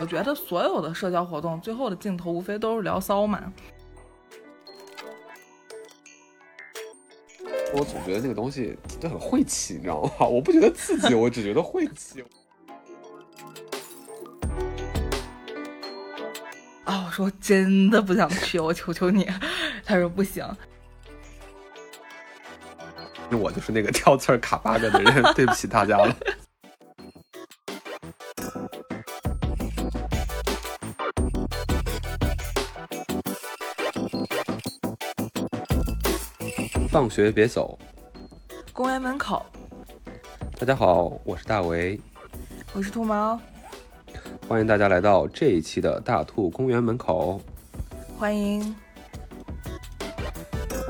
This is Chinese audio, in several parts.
我觉得所有的社交活动最后的镜头无非都是聊骚嘛。我总觉得那个东西就很晦气，你知道吗？我不觉得刺激，我只觉得晦气。啊，我说真的不想去，我求求你。他说不行。我就是那个挑刺儿卡 bug 的人，对不起大家了。放学别走，公园门口。大家好，我是大为，我是兔毛，欢迎大家来到这一期的大兔公园门口。欢迎。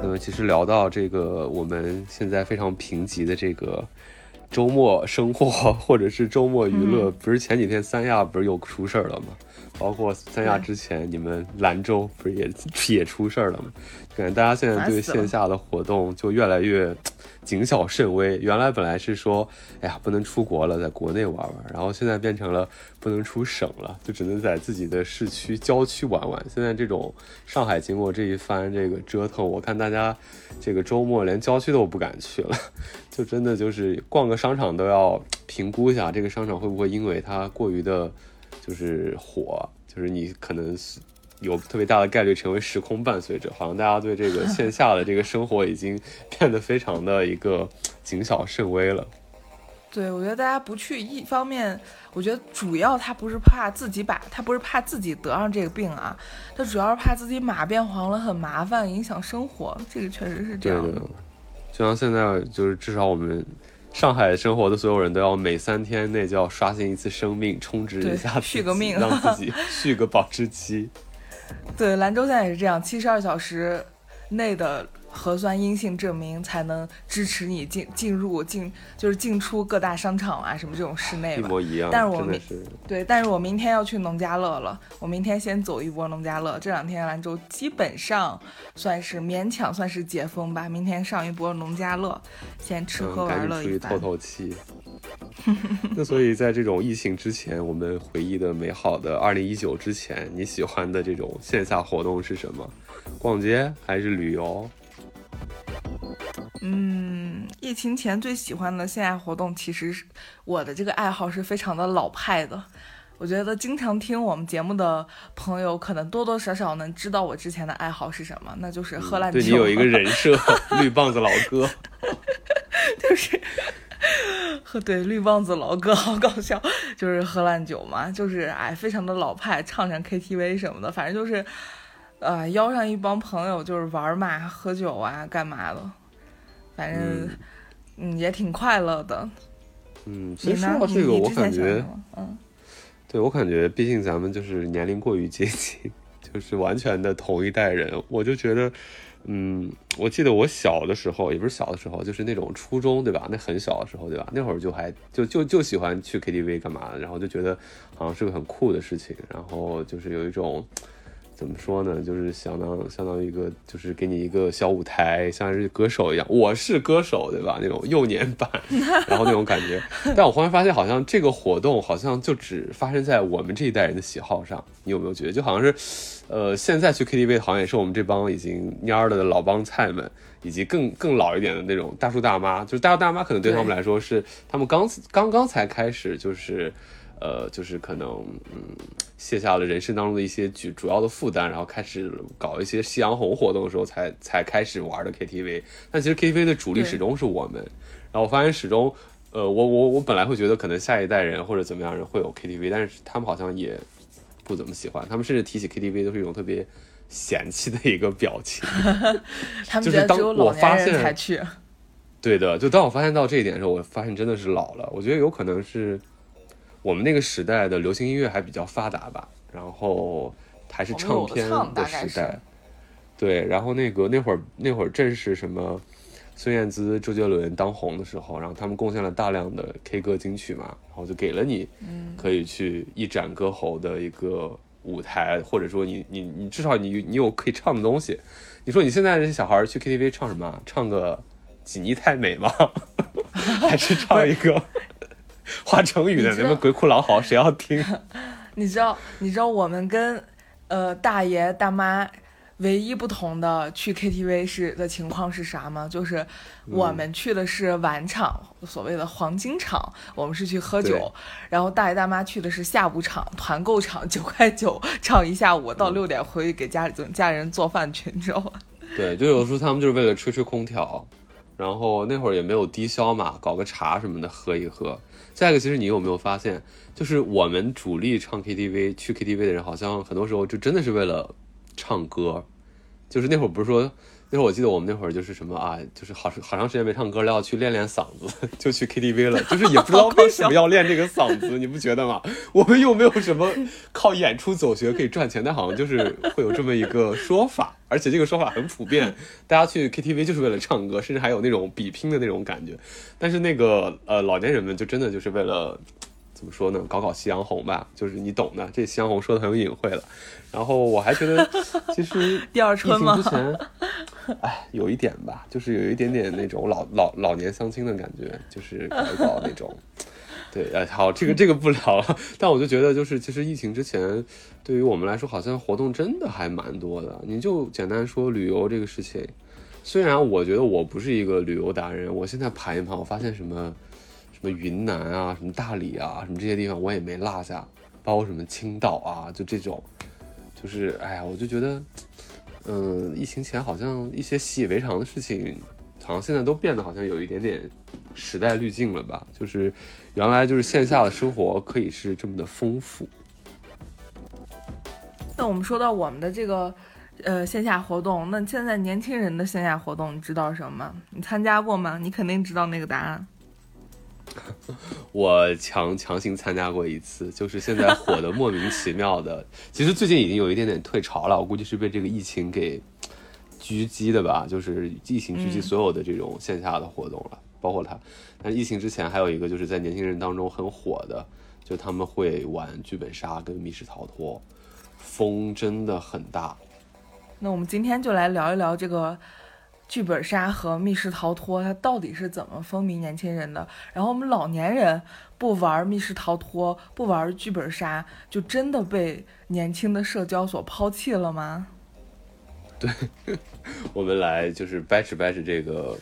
那么，其实聊到这个，我们现在非常贫瘠的这个周末生活，或者是周末娱乐，不是前几天三亚不是又出事儿了吗？包括三亚之前，你们兰州不是也也出事儿了吗？感觉大家现在对线下的活动就越来越谨小慎微。原来本来是说，哎呀，不能出国了，在国内玩玩，然后现在变成了不能出省了，就只能在自己的市区郊区玩玩。现在这种上海经过这一番这个折腾，我看大家这个周末连郊区都不敢去了，就真的就是逛个商场都要评估一下，这个商场会不会因为它过于的。就是火，就是你可能是有特别大的概率成为时空伴随者，好像大家对这个 线下的这个生活已经变得非常的一个谨小慎微了。对，我觉得大家不去，一方面，我觉得主要他不是怕自己把，他不是怕自己得上这个病啊，他主要是怕自己马变黄了很麻烦，影响生活，这个确实是这样的。就像现在，就是至少我们。上海生活的所有人都要每三天内就要刷新一次生命，充值一下，续个命，让自己续个保质期。对，兰州现在也是这样，七十二小时内的。核酸阴性证明才能支持你进进入进就是进出各大商场啊什么这种室内吧，一模一样。但是我明对，但是我明天要去农家乐了，我明天先走一波农家乐。这两天兰州基本上算是勉强算是解封吧，明天上一波农家乐，先吃喝玩乐一番，透透气。那所以在这种疫情之前，我们回忆的美好的二零一九之前，你喜欢的这种线下活动是什么？逛街还是旅游？嗯，疫情前最喜欢的线下活动，其实是我的这个爱好是非常的老派的。我觉得经常听我们节目的朋友，可能多多少少能知道我之前的爱好是什么，那就是喝烂酒。对你有一个人设，绿棒子老哥，就是喝 对绿棒子老哥，好搞笑，就是喝烂酒嘛，就是哎，非常的老派，唱唱 KTV 什么的，反正就是。呃，邀上一帮朋友就是玩嘛，喝酒啊，干嘛的，反正嗯也挺快乐的。嗯，其实说到这个，我感觉，嗯，对我感觉，毕竟咱们就是年龄过于接近，就是完全的同一代人。我就觉得，嗯，我记得我小的时候，也不是小的时候，就是那种初中，对吧？那很小的时候，对吧？那会儿就还就就就喜欢去 KTV 干嘛的，然后就觉得好像是个很酷的事情，然后就是有一种。怎么说呢？就是相当相当于一个，就是给你一个小舞台，像是歌手一样。我是歌手，对吧？那种幼年版，然后那种感觉。但我忽然发现，好像这个活动好像就只发生在我们这一代人的喜好上。你有没有觉得，就好像是，呃，现在去 KTV 好像也是我们这帮已经蔫儿的老帮菜们，以及更更老一点的那种大叔大妈。就是大叔大妈，可能对他们来说是他们刚刚刚才开始，就是。呃，就是可能，嗯，卸下了人生当中的一些主主要的负担，然后开始搞一些夕阳红活动的时候，才才开始玩的 KTV。但其实 KTV 的主力始终是我们。然后我发现始终，呃，我我我本来会觉得可能下一代人或者怎么样人会有 KTV，但是他们好像也不怎么喜欢，他们甚至提起 KTV 都是一种特别嫌弃的一个表情。他们觉得只有老年人才去。对的，就当我发现到这一点的时候，我发现真的是老了。我觉得有可能是。我们那个时代的流行音乐还比较发达吧，然后还是唱片的时代，对，然后那个那会儿那会儿正是什么孙燕姿、周杰伦当红的时候，然后他们贡献了大量的 K 歌金曲嘛，然后就给了你可以去一展歌喉的一个舞台，或者说你你你至少你你有可以唱的东西。你说你现在这些小孩去 KTV 唱什么？唱个锦衣太美吗？还是唱一个画成语的什么鬼哭狼嚎？谁要听？你知道，你知道我们跟呃大爷大妈。唯一不同的去 KTV 是的情况是啥吗？就是我们去的是晚场，所谓的黄金场，我们是去喝酒。然后大爷大妈去的是下午场，团购场，九块九唱一下午，到六点回去给家里家人做饭去，你知道吗？对，就有时候他们就是为了吹吹空调，然后那会儿也没有低消嘛，搞个茶什么的喝一喝。再一个，其实你有没有发现，就是我们主力唱 KTV 去 KTV 的人，好像很多时候就真的是为了。唱歌，就是那会儿不是说，那会儿我记得我们那会儿就是什么啊，就是好好长时间没唱歌了，要去练练嗓子，就去 KTV 了。就是也不知道为什么要练这个嗓子，你不觉得吗？我们又没有什么靠演出走学可以赚钱，但好像就是会有这么一个说法，而且这个说法很普遍，大家去 KTV 就是为了唱歌，甚至还有那种比拼的那种感觉。但是那个呃老年人们就真的就是为了。怎么说呢？搞搞夕阳红吧，就是你懂的。这夕阳红说的很有隐晦了。然后我还觉得，其实第二春吗？之前，哎，有一点吧，就是有一点点那种老老老年相亲的感觉，就是搞一搞那种。对，哎，好，这个这个不聊了。但我就觉得，就是其实疫情之前，对于我们来说，好像活动真的还蛮多的。你就简单说旅游这个事情，虽然我觉得我不是一个旅游达人，我现在盘一盘，我发现什么。什么云南啊，什么大理啊，什么这些地方我也没落下，包括什么青岛啊，就这种，就是哎呀，我就觉得，嗯，疫情前好像一些习以为常的事情，好像现在都变得好像有一点点时代滤镜了吧？就是原来就是线下的生活可以是这么的丰富。那我们说到我们的这个呃线下活动，那现在年轻人的线下活动你知道什么吗？你参加过吗？你肯定知道那个答案。我强强行参加过一次，就是现在火的莫名其妙的。其实最近已经有一点点退潮了，我估计是被这个疫情给狙击的吧。就是疫情狙击所有的这种线下的活动了，包括它。但疫情之前还有一个，就是在年轻人当中很火的，就他们会玩剧本杀跟密室逃脱，风真的很大。那我们今天就来聊一聊这个。剧本杀和密室逃脱，它到底是怎么风靡年轻人的？然后我们老年人不玩密室逃脱，不玩剧本杀，就真的被年轻的社交所抛弃了吗？对，我们来就是掰扯掰扯这个，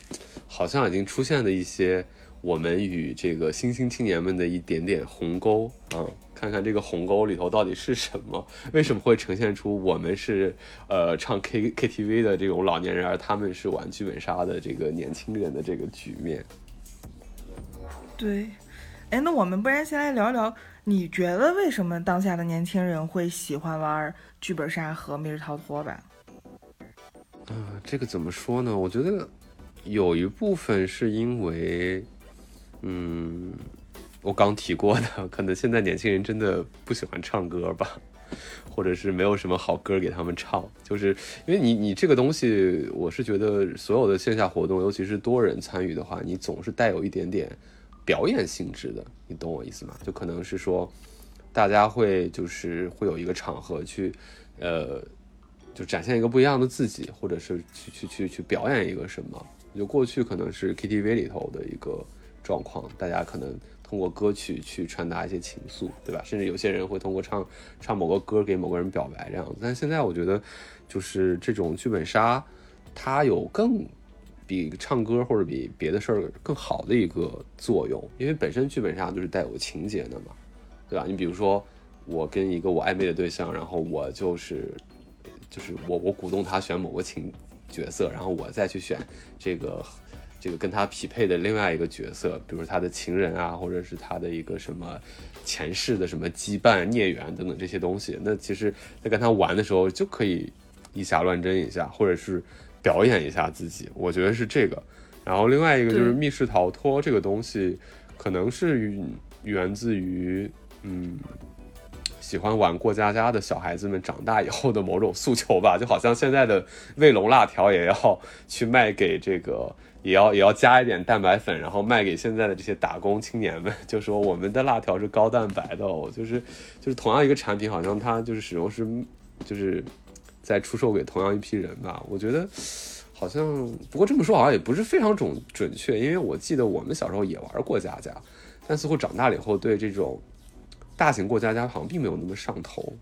好像已经出现的一些我们与这个新兴青年们的一点点鸿沟啊。看看这个鸿沟里头到底是什么？为什么会呈现出我们是呃唱 K K T V 的这种老年人，而他们是玩剧本杀的这个年轻人的这个局面？对，哎，那我们不然先来聊聊，你觉得为什么当下的年轻人会喜欢玩剧本杀和密室逃脱吧？嗯，这个怎么说呢？我觉得有一部分是因为，嗯。我刚提过的，可能现在年轻人真的不喜欢唱歌吧，或者是没有什么好歌给他们唱，就是因为你你这个东西，我是觉得所有的线下活动，尤其是多人参与的话，你总是带有一点点表演性质的，你懂我意思吗？就可能是说，大家会就是会有一个场合去，呃，就展现一个不一样的自己，或者是去去去去表演一个什么。就过去可能是 KTV 里头的一个状况，大家可能。通过歌曲去传达一些情愫，对吧？甚至有些人会通过唱唱某个歌给某个人表白这样子。但现在我觉得，就是这种剧本杀，它有更比唱歌或者比别的事儿更好的一个作用，因为本身剧本杀就是带有情节的嘛，对吧？你比如说，我跟一个我暧昧的对象，然后我就是就是我我鼓动他选某个情角色，然后我再去选这个。这个跟他匹配的另外一个角色，比如他的情人啊，或者是他的一个什么前世的什么羁绊、孽缘等等这些东西，那其实，在跟他玩的时候就可以以假乱真一下，或者是表演一下自己。我觉得是这个。然后另外一个就是密室逃脱这个东西，可能是源自于嗯，喜欢玩过家家的小孩子们长大以后的某种诉求吧。就好像现在的卫龙辣条也要去卖给这个。也要也要加一点蛋白粉，然后卖给现在的这些打工青年们，就说我们的辣条是高蛋白的哦，就是就是同样一个产品，好像它就是始终是就是在出售给同样一批人吧。我觉得好像不过这么说好像也不是非常准准确，因为我记得我们小时候也玩过家家，但似乎长大了以后对这种大型过家家好像并没有那么上头。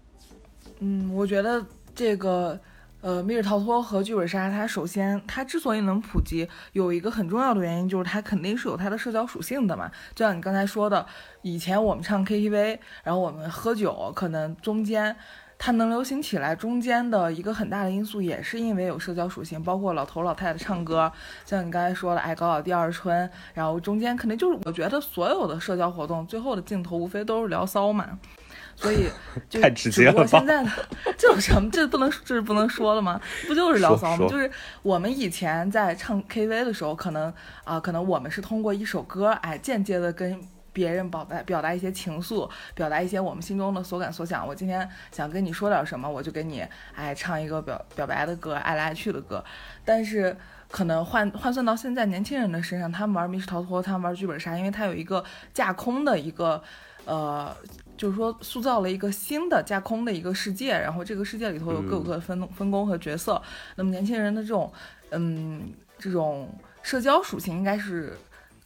嗯，我觉得这个。呃，密室逃脱和剧本杀，它首先它之所以能普及，有一个很重要的原因，就是它肯定是有它的社交属性的嘛。就像你刚才说的，以前我们唱 KTV，然后我们喝酒，可能中间它能流行起来，中间的一个很大的因素也是因为有社交属性，包括老头老太太唱歌，像你刚才说的，哎，搞搞第二春，然后中间肯定就是，我觉得所有的社交活动最后的镜头无非都是聊骚嘛。所以，太直接了。现在这有什么？这不能这是不能说了吗？不就是聊骚吗？就是我们以前在唱 KTV 的时候，可能啊，可能我们是通过一首歌，哎，间接的跟别人表达表达一些情愫，表达一些我们心中的所感所想。我今天想跟你说点什么，我就给你哎唱一个表表白的歌，爱来爱去的歌。但是可能换换算到现在年轻人的身上，他们玩密室逃脱，他们玩剧本杀，因为它有一个架空的一个呃。就是说，塑造了一个新的架空的一个世界，然后这个世界里头有各有各的分分工和角色。那么年轻人的这种，嗯，这种社交属性应该是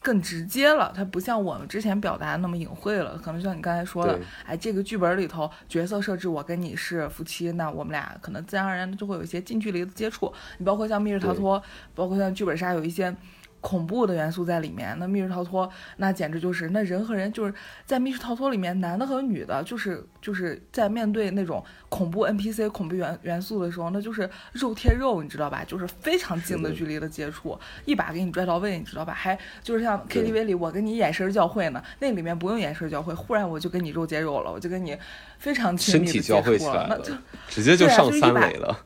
更直接了，它不像我们之前表达那么隐晦了。可能像你刚才说的，哎，这个剧本里头角色设置，我跟你是夫妻，那我们俩可能自然而然的就会有一些近距离的接触。你包括像密室逃脱，包括像剧本杀，有一些。恐怖的元素在里面，那密室逃脱那简直就是那人和人就是在密室逃脱里面，男的和女的，就是就是在面对那种恐怖 NPC 恐怖元元素的时候，那就是肉贴肉，你知道吧？就是非常近的距离的接触，一把给你拽到位，你知道吧？还就是像 KTV 里我跟你眼神交汇呢，那里面不用眼神交汇，忽然我就跟你肉接肉了，我就跟你非常亲密的接触了，那就直接就上三维了。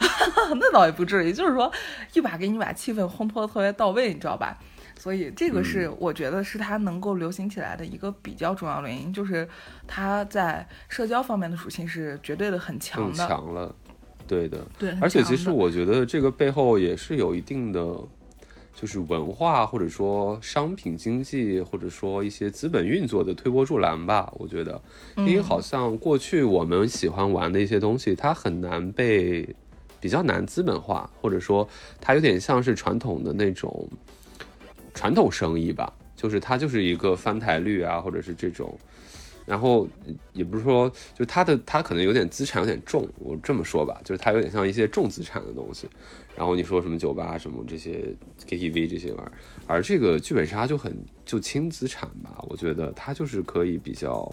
那倒也不至于，就是说一把给你把气氛烘托的特别到位，你知道吧？所以这个是我觉得是它能够流行起来的一个比较重要的原因，就是它在社交方面的属性是绝对的很强的。强了，对的。对，而且其实我觉得这个背后也是有一定的，就是文化或者说商品经济或者说一些资本运作的推波助澜吧。我觉得，因为好像过去我们喜欢玩的一些东西，它很难被。比较难资本化，或者说它有点像是传统的那种传统生意吧，就是它就是一个翻台率啊，或者是这种，然后也不是说就它的它可能有点资产有点重，我这么说吧，就是它有点像一些重资产的东西。然后你说什么酒吧什么这些 KTV 这些玩意儿，而这个剧本杀就很就轻资产吧，我觉得它就是可以比较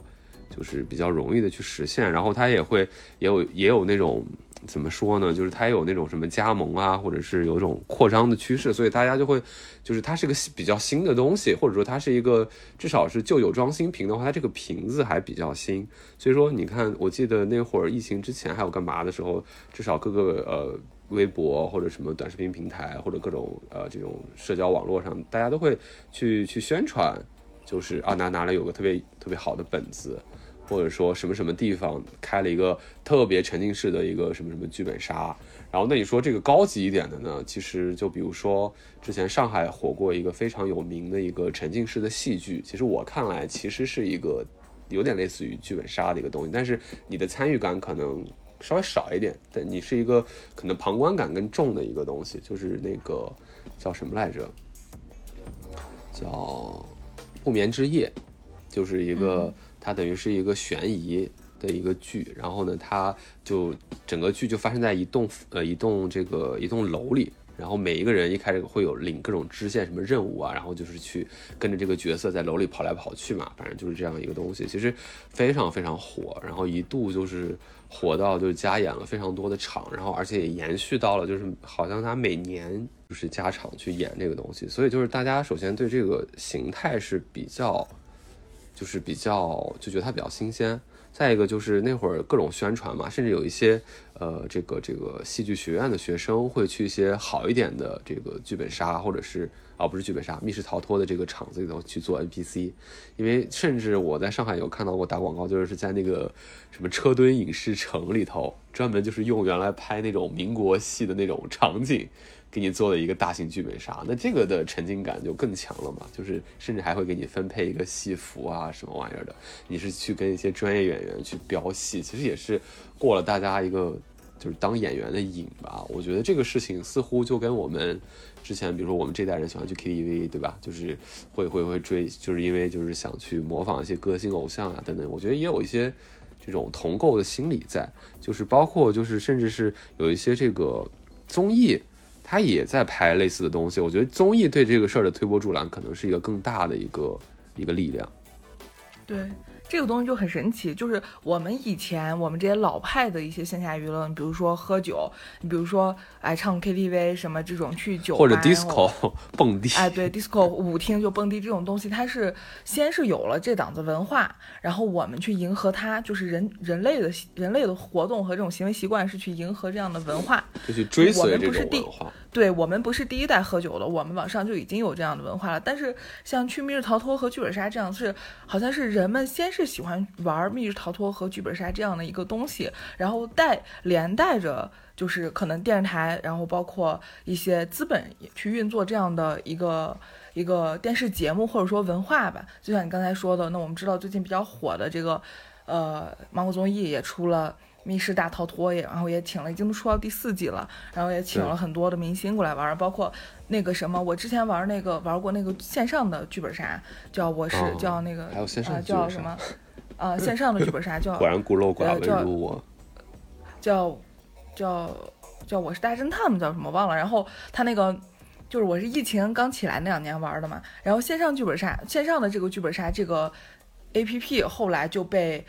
就是比较容易的去实现，然后它也会也有也有那种。怎么说呢？就是它有那种什么加盟啊，或者是有种扩张的趋势，所以大家就会，就是它是个比较新的东西，或者说它是一个至少是旧酒装新瓶的话，它这个瓶子还比较新。所以说，你看，我记得那会儿疫情之前还有干嘛的时候，至少各个呃微博或者什么短视频平台或者各种呃这种社交网络上，大家都会去去宣传，就是啊哪哪里有个特别特别好的本子。或者说什么什么地方开了一个特别沉浸式的一个什么什么剧本杀，然后那你说这个高级一点的呢？其实就比如说之前上海火过一个非常有名的一个沉浸式的戏剧，其实我看来其实是一个有点类似于剧本杀的一个东西，但是你的参与感可能稍微少一点，但你是一个可能旁观感更重的一个东西，就是那个叫什么来着？叫不眠之夜，就是一个。它等于是一个悬疑的一个剧，然后呢，它就整个剧就发生在一栋呃一栋这个一栋楼里，然后每一个人一开始会有领各种支线什么任务啊，然后就是去跟着这个角色在楼里跑来跑去嘛，反正就是这样一个东西，其实非常非常火，然后一度就是火到就是加演了非常多的场，然后而且也延续到了就是好像他每年就是加场去演这个东西，所以就是大家首先对这个形态是比较。就是比较就觉得它比较新鲜，再一个就是那会儿各种宣传嘛，甚至有一些呃这个这个戏剧学院的学生会去一些好一点的这个剧本杀，或者是啊不是剧本杀，密室逃脱的这个场子里头去做 NPC，因为甚至我在上海有看到过打广告，就是在那个什么车墩影视城里头，专门就是用原来拍那种民国戏的那种场景。给你做了一个大型剧本杀，那这个的沉浸感就更强了嘛，就是甚至还会给你分配一个戏服啊，什么玩意儿的，你是去跟一些专业演员去飙戏，其实也是过了大家一个就是当演员的瘾吧。我觉得这个事情似乎就跟我们之前，比如说我们这代人喜欢去 KTV，对吧？就是会会会追，就是因为就是想去模仿一些歌星偶像啊等等。我觉得也有一些这种同构的心理在，就是包括就是甚至是有一些这个综艺。他也在拍类似的东西，我觉得综艺对这个事儿的推波助澜，可能是一个更大的一个一个力量。对。这个东西就很神奇，就是我们以前我们这些老派的一些线下娱乐，你比如说喝酒，你比如说哎唱 KTV 什么这种去酒吧或者 disco 蹦迪，哎对 disco 舞厅就蹦迪这种东西，它是先是有了这档子文化，然后我们去迎合它，就是人人类的人类的活动和这种行为习惯是去迎合这样的文化，就去追随这种文化。对我们不是第一代喝酒的，我们网上就已经有这样的文化了。但是像去密室逃脱和剧本杀这样，是好像是人们先是喜欢玩密室逃脱和剧本杀这样的一个东西，然后带连带着就是可能电视台，然后包括一些资本也去运作这样的一个一个电视节目或者说文化吧。就像你刚才说的，那我们知道最近比较火的这个呃芒果综艺也出了。密室大逃脱也，然后也请了，已经出到第四季了，然后也请了很多的明星过来玩，包括那个什么，我之前玩那个玩过那个线上的剧本杀，叫我是叫那个，还有线上叫什么？呃，线上的剧本杀叫 果然孤陋寡闻如我，叫叫叫我是大侦探吗？叫什么忘了？然后他那个就是我是疫情刚起来那两年玩的嘛，然后线上剧本杀线上的这个剧本杀这个 A P P 后来就被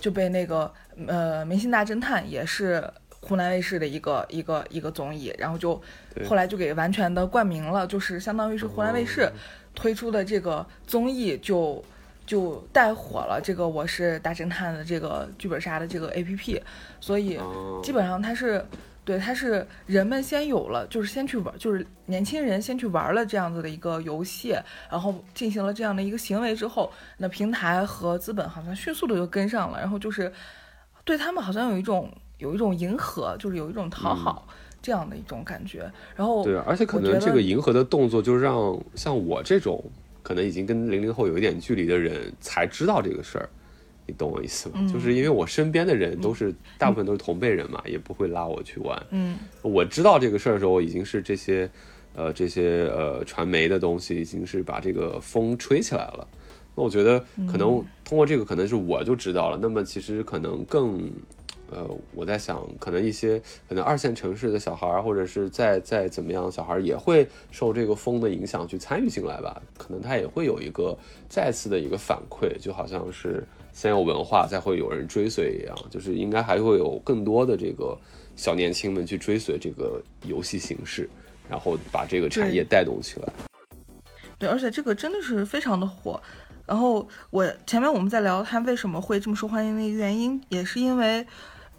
就被那个。呃，明星大侦探也是湖南卫视的一个一个一个综艺，然后就后来就给完全的冠名了，就是相当于是湖南卫视推出的这个综艺就就带火了这个我是大侦探的这个剧本杀的这个 APP，所以基本上它是。对，它是人们先有了，就是先去玩，就是年轻人先去玩了这样子的一个游戏，然后进行了这样的一个行为之后，那平台和资本好像迅速的就跟上了，然后就是。对他们好像有一种有一种迎合，就是有一种讨好这样的一种感觉。然后对，而且可能这个迎合的动作，就让像我这种可能已经跟零零后有一点距离的人才知道这个事儿。你懂我意思吗？就是因为我身边的人都是大部分都是同辈人嘛，也不会拉我去玩。嗯，我知道这个事儿的时候，已经是这些呃这些呃传媒的东西已经是把这个风吹起来了。那我觉得可能通过这个，可能是我就知道了。那么其实可能更，呃，我在想，可能一些可能二线城市的小孩儿，或者是再再怎么样小孩儿，也会受这个风的影响去参与进来吧。可能他也会有一个再次的一个反馈，就好像是先有文化，再会有人追随一样。就是应该还会有更多的这个小年轻们去追随这个游戏形式，然后把这个产业带动起来。对，而且这个真的是非常的火。然后我前面我们在聊他为什么会这么受欢迎的一个原因，也是因为，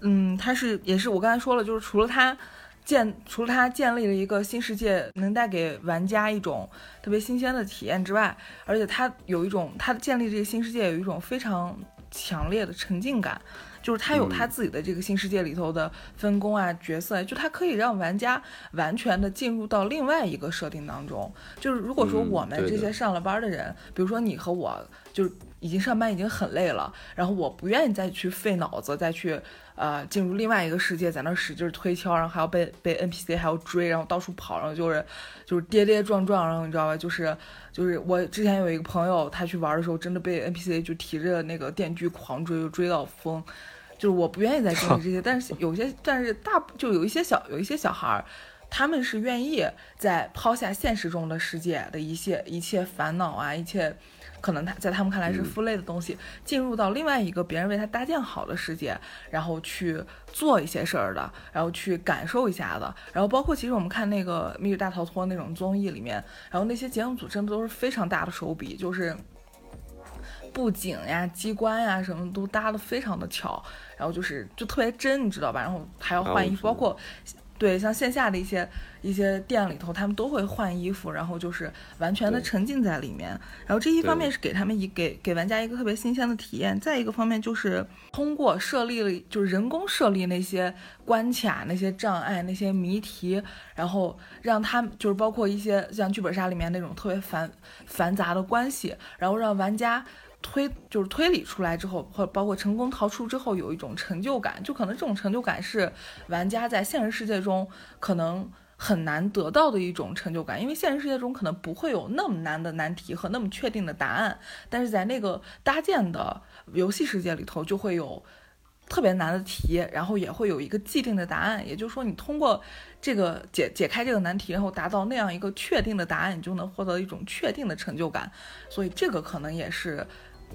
嗯，他是也是我刚才说了，就是除了他建除了它建立了一个新世界，能带给玩家一种特别新鲜的体验之外，而且它有一种它建立这个新世界有一种非常强烈的沉浸感。就是它有它自己的这个新世界里头的分工啊，角色，就它可以让玩家完全的进入到另外一个设定当中。就是如果说我们这些上了班的人，比如说你和我，就是已经上班已经很累了，然后我不愿意再去费脑子，再去呃进入另外一个世界，在那使劲推敲，然后还要被被 NPC 还要追，然后到处跑，然后就是就是跌跌撞撞，然后你知道吧？就是就是我之前有一个朋友，他去玩的时候，真的被 NPC 就提着那个电锯狂追，就追到疯。就是我不愿意再经历这些，但是有些，但是大就有一些小有一些小孩儿，他们是愿意在抛下现实中的世界的一切一切烦恼啊，一切可能他在他们看来是负累的东西，进入到另外一个别人为他搭建好的世界，然后去做一些事儿的，然后去感受一下的，然后包括其实我们看那个《密室大逃脱》那种综艺里面，然后那些节目组真的都是非常大的手笔，就是。布景呀、机关呀，什么都搭的非常的巧，然后就是就特别真，你知道吧？然后还要换衣服，包括对像线下的一些一些店里头，他们都会换衣服，然后就是完全的沉浸在里面。然后这一方面是给他们一给给玩家一个特别新鲜的体验，再一个方面就是通过设立了就是人工设立那些关卡、那些障碍、那些谜题，然后让他们就是包括一些像剧本杀里面那种特别繁繁杂的关系，然后让玩家。推就是推理出来之后，或包括成功逃出之后，有一种成就感，就可能这种成就感是玩家在现实世界中可能很难得到的一种成就感，因为现实世界中可能不会有那么难的难题和那么确定的答案，但是在那个搭建的游戏世界里头就会有。特别难的题，然后也会有一个既定的答案，也就是说，你通过这个解解开这个难题，然后达到那样一个确定的答案，你就能获得一种确定的成就感。所以这个可能也是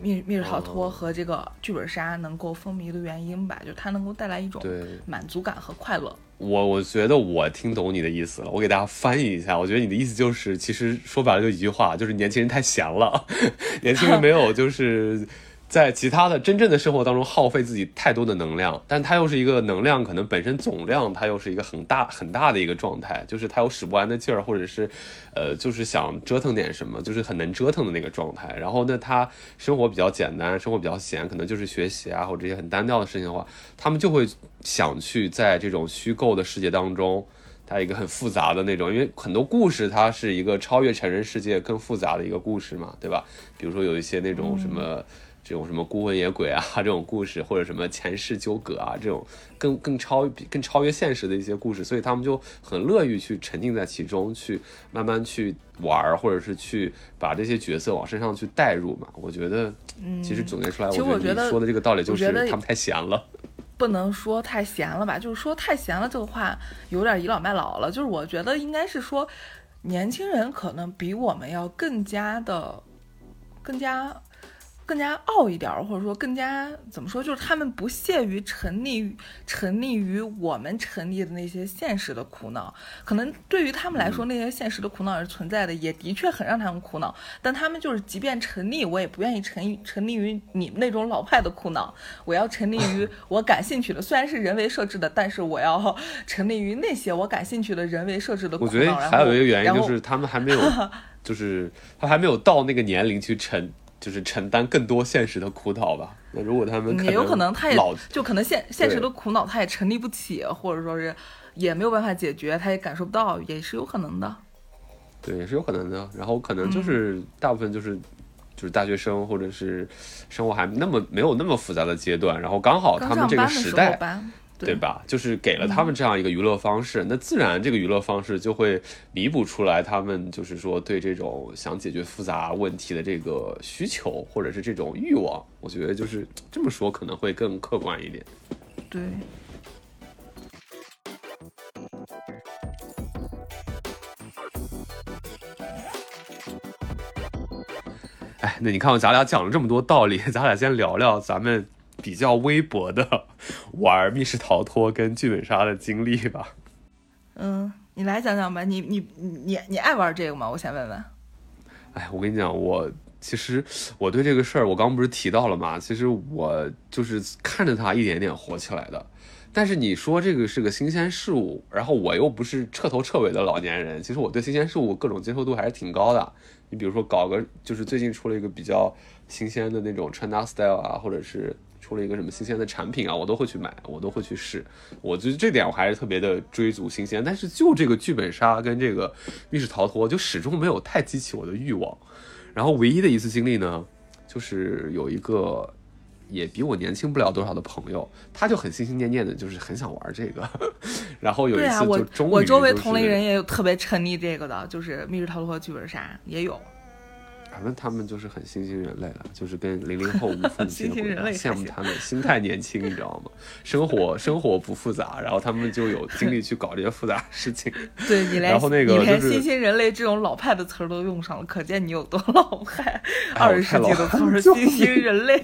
密密室逃脱和这个剧本杀能够风靡的原因吧，就它能够带来一种满足感和快乐。我我觉得我听懂你的意思了，我给大家翻译一下。我觉得你的意思就是，其实说白了就一句话，就是年轻人太闲了，年轻人没有就是。在其他的真正的生活当中耗费自己太多的能量，但它又是一个能量，可能本身总量它又是一个很大很大的一个状态，就是它有使不完的劲儿，或者是，呃，就是想折腾点什么，就是很能折腾的那个状态。然后呢，他生活比较简单，生活比较闲，可能就是学习啊或者这些很单调的事情的话，他们就会想去在这种虚构的世界当中，它一个很复杂的那种，因为很多故事它是一个超越成人世界更复杂的一个故事嘛，对吧？比如说有一些那种什么。这种什么孤魂野鬼啊，这种故事，或者什么前世纠葛啊，这种更更超更超越现实的一些故事，所以他们就很乐于去沉浸在其中，去慢慢去玩，或者是去把这些角色往身上去带入嘛。我觉得，其实总结出来，我觉得你说的这个道理就是他们太闲了。不能说太闲了吧，就是说太闲了这个话有点倚老卖老了。就是我觉得应该是说，年轻人可能比我们要更加的，更加。更加傲一点，或者说更加怎么说，就是他们不屑于沉溺于沉溺于我们沉溺的那些现实的苦恼。可能对于他们来说，那些现实的苦恼是存在的，也的确很让他们苦恼。但他们就是即便沉溺，我也不愿意沉沉溺于你们那种老派的苦恼。我要沉溺于我感兴趣的，虽然是人为设置的，但是我要沉溺于那些我感兴趣的人为设置的苦恼。我觉得还有一个原因就是他们还没有，就是他还没有到那个年龄去沉。就是承担更多现实的苦恼吧。那如果他们也有可能，他也就可能现现实的苦恼，他也成立不起，或者说是也没有办法解决，他也感受不到，也是有可能的。对，也是有可能的。然后可能就是大部分就是就是大学生，或者是生活还那么没有那么复杂的阶段，然后刚好他们这个时代。对吧？就是给了他们这样一个娱乐方式，那自然这个娱乐方式就会弥补出来他们就是说对这种想解决复杂问题的这个需求，或者是这种欲望。我觉得就是这么说可能会更客观一点。对。哎，那你看，咱俩讲了这么多道理，咱俩先聊聊咱们。比较微薄的玩密室逃脱跟剧本杀的经历吧。嗯，你来讲讲吧。你你你你爱玩这个吗？我想问问。哎，我跟你讲，我其实我对这个事儿，我刚不是提到了嘛？其实我就是看着它一点点火起来的。但是你说这个是个新鲜事物，然后我又不是彻头彻尾的老年人，其实我对新鲜事物各种接受度还是挺高的。你比如说搞个，就是最近出了一个比较新鲜的那种穿搭 style 啊，或者是。出了一个什么新鲜的产品啊，我都会去买，我都会去试。我觉得这点我还是特别的追逐新鲜。但是就这个剧本杀跟这个密室逃脱，就始终没有太激起我的欲望。然后唯一的一次经历呢，就是有一个也比我年轻不了多少的朋友，他就很心心念念的，就是很想玩这个。然后有一次就终于，我周围同龄人也有特别沉溺这个的，就是密室逃脱、剧本杀也有。反正他们就是很新兴人类了，就是跟零零后无缝接轨，羡慕他们心态年轻，你知道吗？生活生活不复杂，然后他们就有精力去搞这些复杂事情。对你 连然后那个连新兴人类这种老派的词儿都用上了，可见你有多老派。二十世纪的词儿，新兴人类。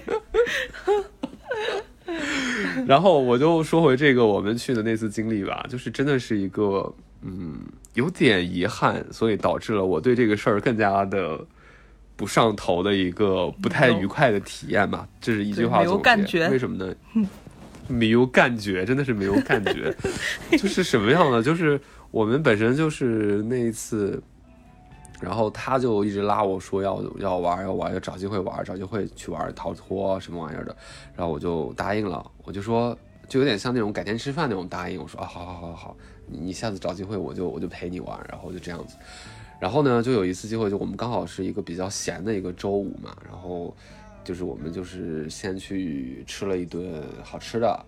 然后我就说回这个我们去的那次经历吧，就是真的是一个嗯有点遗憾，所以导致了我对这个事儿更加的。不上头的一个不太愉快的体验吧，这是一句话总结。为什么呢？没有感觉，真的是没有感觉。就是什么样的？就是我们本身就是那一次，然后他就一直拉我说要要玩要玩要找机会玩找机会去玩逃脱什么玩意儿的，然后我就答应了。我就说就有点像那种改天吃饭那种答应。我说啊好好好好，你下次找机会我就我就陪你玩，然后就这样子。然后呢，就有一次机会，就我们刚好是一个比较闲的一个周五嘛，然后就是我们就是先去吃了一顿好吃的，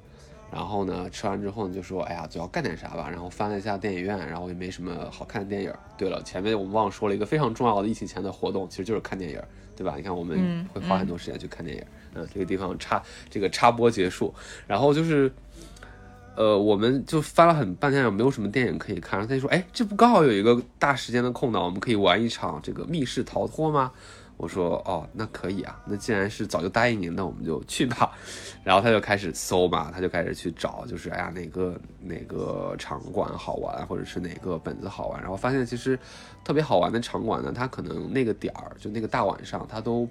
然后呢，吃完之后呢，就说，哎呀，就要干点啥吧。然后翻了一下电影院，然后也没什么好看的电影。对了，前面我们忘了说了一个非常重要的疫情前的活动，其实就是看电影，对吧？你看我们会花很多时间去看电影。嗯，这个地方插这个插播结束，然后就是，呃，我们就翻了很半天，没有什么电影可以看。然后他就说，哎，这不刚好有一个大时间的空档，我们可以玩一场这个密室逃脱吗？我说哦，那可以啊，那既然是早就答应您，那我们就去吧。然后他就开始搜嘛，他就开始去找，就是哎呀哪个哪个场馆好玩，或者是哪个本子好玩。然后发现其实特别好玩的场馆呢，它可能那个点儿就那个大晚上它都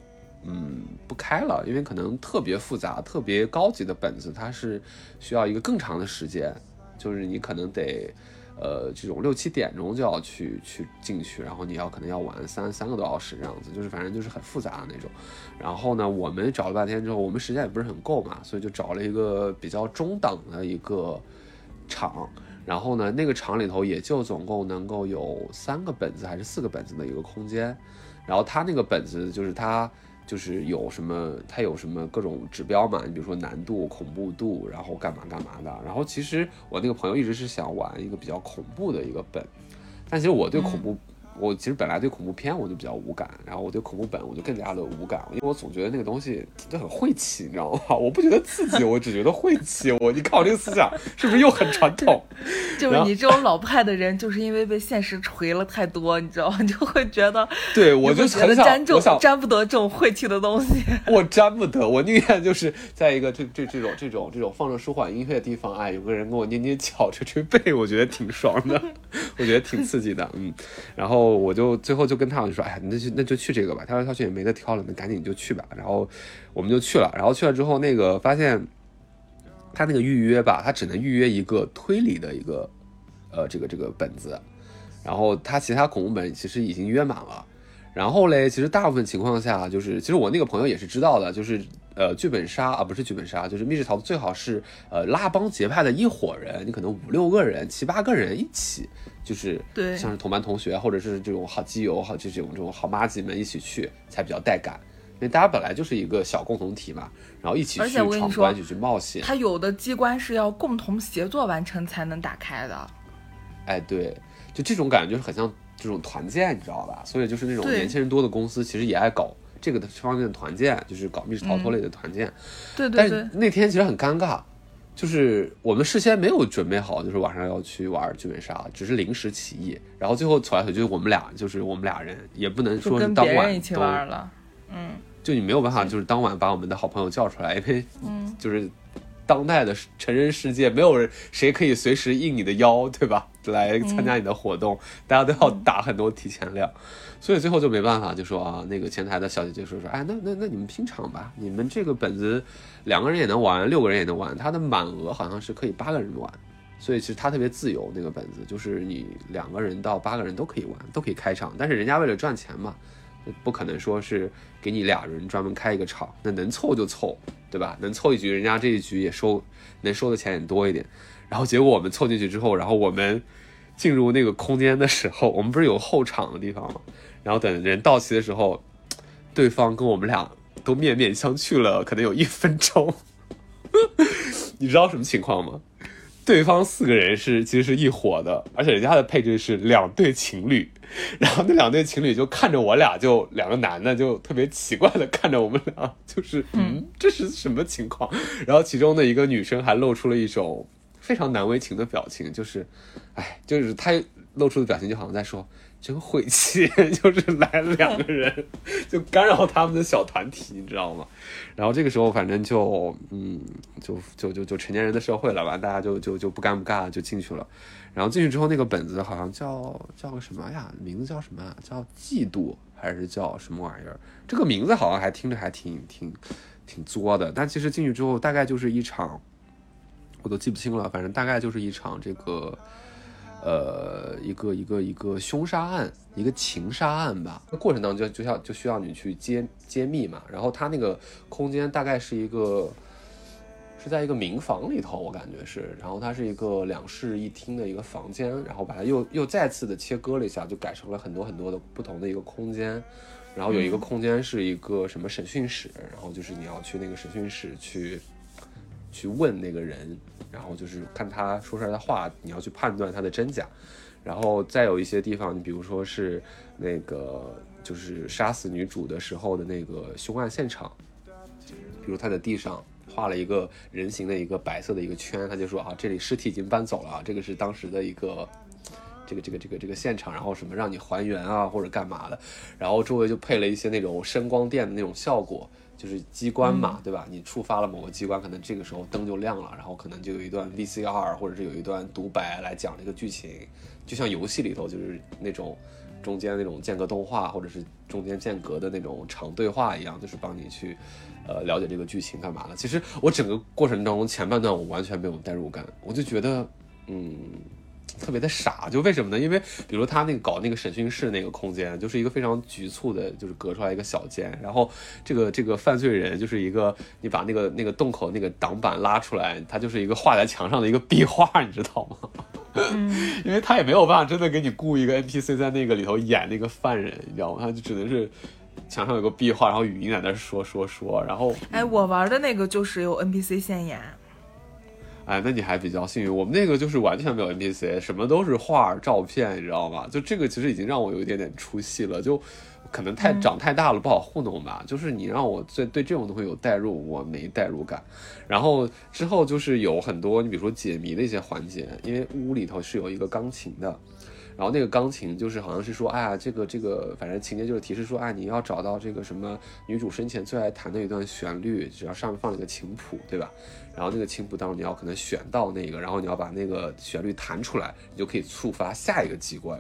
嗯不开了，因为可能特别复杂、特别高级的本子，它是需要一个更长的时间，就是你可能得。呃，这种六七点钟就要去去进去，然后你要可能要玩三三个多小时这样子，就是反正就是很复杂的那种。然后呢，我们找了半天之后，我们时间也不是很够嘛，所以就找了一个比较中等的一个场。然后呢，那个场里头也就总共能够有三个本子还是四个本子的一个空间。然后他那个本子就是他。就是有什么，它有什么各种指标嘛？你比如说难度、恐怖度，然后干嘛干嘛的。然后其实我那个朋友一直是想玩一个比较恐怖的一个本，但其实我对恐怖。我其实本来对恐怖片我就比较无感，然后我对恐怖本我就更加的无感，因为我总觉得那个东西就很晦气，你知道吗？我不觉得刺激，我只觉得晦气。我你看我这个思想是不是又很传统？就是你这种老派的人，就是因为被现实锤了太多，你知道吗？就会觉得，对我就很想，我想沾不得这种晦气的东西。我沾不得，我宁愿就是在一个这这这种这种这种放着舒缓音乐的地方，哎，有个人跟我捏捏脚、捶捶背，我觉得挺爽的，我觉得挺刺激的，嗯，然后。后我就最后就跟他我就说，哎，那就那就去这个吧。挑来挑去也没得挑了，那赶紧就去吧。然后我们就去了。然后去了之后，那个发现他那个预约吧，他只能预约一个推理的一个呃这个这个本子。然后他其他恐怖本其实已经约满了。然后嘞，其实大部分情况下就是，其实我那个朋友也是知道的，就是呃剧本杀啊，不是剧本杀，就是密室逃脱，最好是呃拉帮结派的一伙人，你可能五六个人、七八个人一起。就是对，像是同班同学，或者是这种好基友、好这种这种好妈吉们一起去，才比较带感。因为大家本来就是一个小共同体嘛，然后一起去闯关、一起去冒险。它有的机关是要共同协作完成才能打开的。哎，对，就这种感觉就是很像这种团建，你知道吧？所以就是那种年轻人多的公司，其实也爱搞这个方面的团建，就是搞密室逃脱类的团建。对对对。但是那天其实很尴尬。就是我们事先没有准备好，就是晚上要去玩剧本杀，只是临时起意，然后最后走来走去，我们俩就是我们俩人，也不能说当晚一起玩了，嗯，就你没有办法，就是当晚把我们的好朋友叫出来，因为就是当代的成人世界，没有人谁可以随时应你的邀，对吧？来参加你的活动，大家都要打很多提前量。所以最后就没办法，就说啊，那个前台的小姐姐说说，哎，那那那你们拼场吧，你们这个本子两个人也能玩，六个人也能玩，它的满额好像是可以八个人玩，所以其实它特别自由，那个本子就是你两个人到八个人都可以玩，都可以开场，但是人家为了赚钱嘛，不可能说是给你俩人专门开一个场，那能凑就凑，对吧？能凑一局，人家这一局也收，能收的钱也多一点。然后结果我们凑进去之后，然后我们进入那个空间的时候，我们不是有候场的地方吗？然后等人到齐的时候，对方跟我们俩都面面相觑了，可能有一分钟。你知道什么情况吗？对方四个人是其实是一伙的，而且人家的配置是两对情侣。然后那两对情侣就看着我俩，就两个男的就特别奇怪的看着我们俩，就是嗯，这是什么情况？然后其中的一个女生还露出了一种非常难为情的表情，就是，哎，就是她露出的表情就好像在说。真晦气，就是来了两个人，就干扰他们的小团体，你知道吗？然后这个时候，反正就，嗯，就就就就成年人的社会了吧，大家就就就不尴不尬就进去了。然后进去之后，那个本子好像叫叫个什么呀？名字叫什么？叫嫉妒还是叫什么玩意儿？这个名字好像还听着还挺挺挺作的。但其实进去之后，大概就是一场，我都记不清了，反正大概就是一场这个。呃，一个一个一个凶杀案，一个情杀案吧。那过程当中就就要就需要你去揭揭秘嘛。然后他那个空间大概是一个是在一个民房里头，我感觉是。然后它是一个两室一厅的一个房间，然后把它又又再次的切割了一下，就改成了很多很多的不同的一个空间。然后有一个空间是一个什么审讯室，然后就是你要去那个审讯室去去问那个人，然后就是看他说出来的话，你要去判断他的真假。然后再有一些地方，你比如说是那个就是杀死女主的时候的那个凶案现场，比如他的地上画了一个人形的一个白色的一个圈，他就说啊，这里尸体已经搬走了，这个是当时的一个这个这个这个这个现场，然后什么让你还原啊或者干嘛的，然后周围就配了一些那种声光电的那种效果。就是机关嘛，对吧？你触发了某个机关，可能这个时候灯就亮了，然后可能就有一段 VCR 或者是有一段独白来讲这个剧情，就像游戏里头就是那种中间那种间隔动画或者是中间间隔的那种长对话一样，就是帮你去呃了解这个剧情干嘛的。其实我整个过程当中前半段我完全没有代入感，我就觉得嗯。特别的傻，就为什么呢？因为比如他那个搞那个审讯室那个空间，就是一个非常局促的，就是隔出来一个小间，然后这个这个犯罪人就是一个，你把那个那个洞口那个挡板拉出来，他就是一个画在墙上的一个壁画，你知道吗？因为他也没有办法真的给你雇一个 NPC 在那个里头演那个犯人，你知道吗？他就只能是墙上有个壁画，然后语音在那说说说，然后哎，我玩的那个就是有 NPC 现眼。哎，那你还比较幸运。我们那个就是完全没有 NPC，什么都是画、照片，你知道吗？就这个其实已经让我有一点点出戏了，就可能太长太大了，不好糊弄吧。就是你让我对对这种东西有代入，我没代入感。然后之后就是有很多，你比如说解谜的一些环节，因为屋里头是有一个钢琴的。然后那个钢琴就是好像是说，哎呀，这个这个，反正情节就是提示说，哎，你要找到这个什么女主生前最爱弹的一段旋律，只要上面放了一个琴谱，对吧？然后那个琴谱当中你要可能选到那个，然后你要把那个旋律弹出来，你就可以触发下一个机关。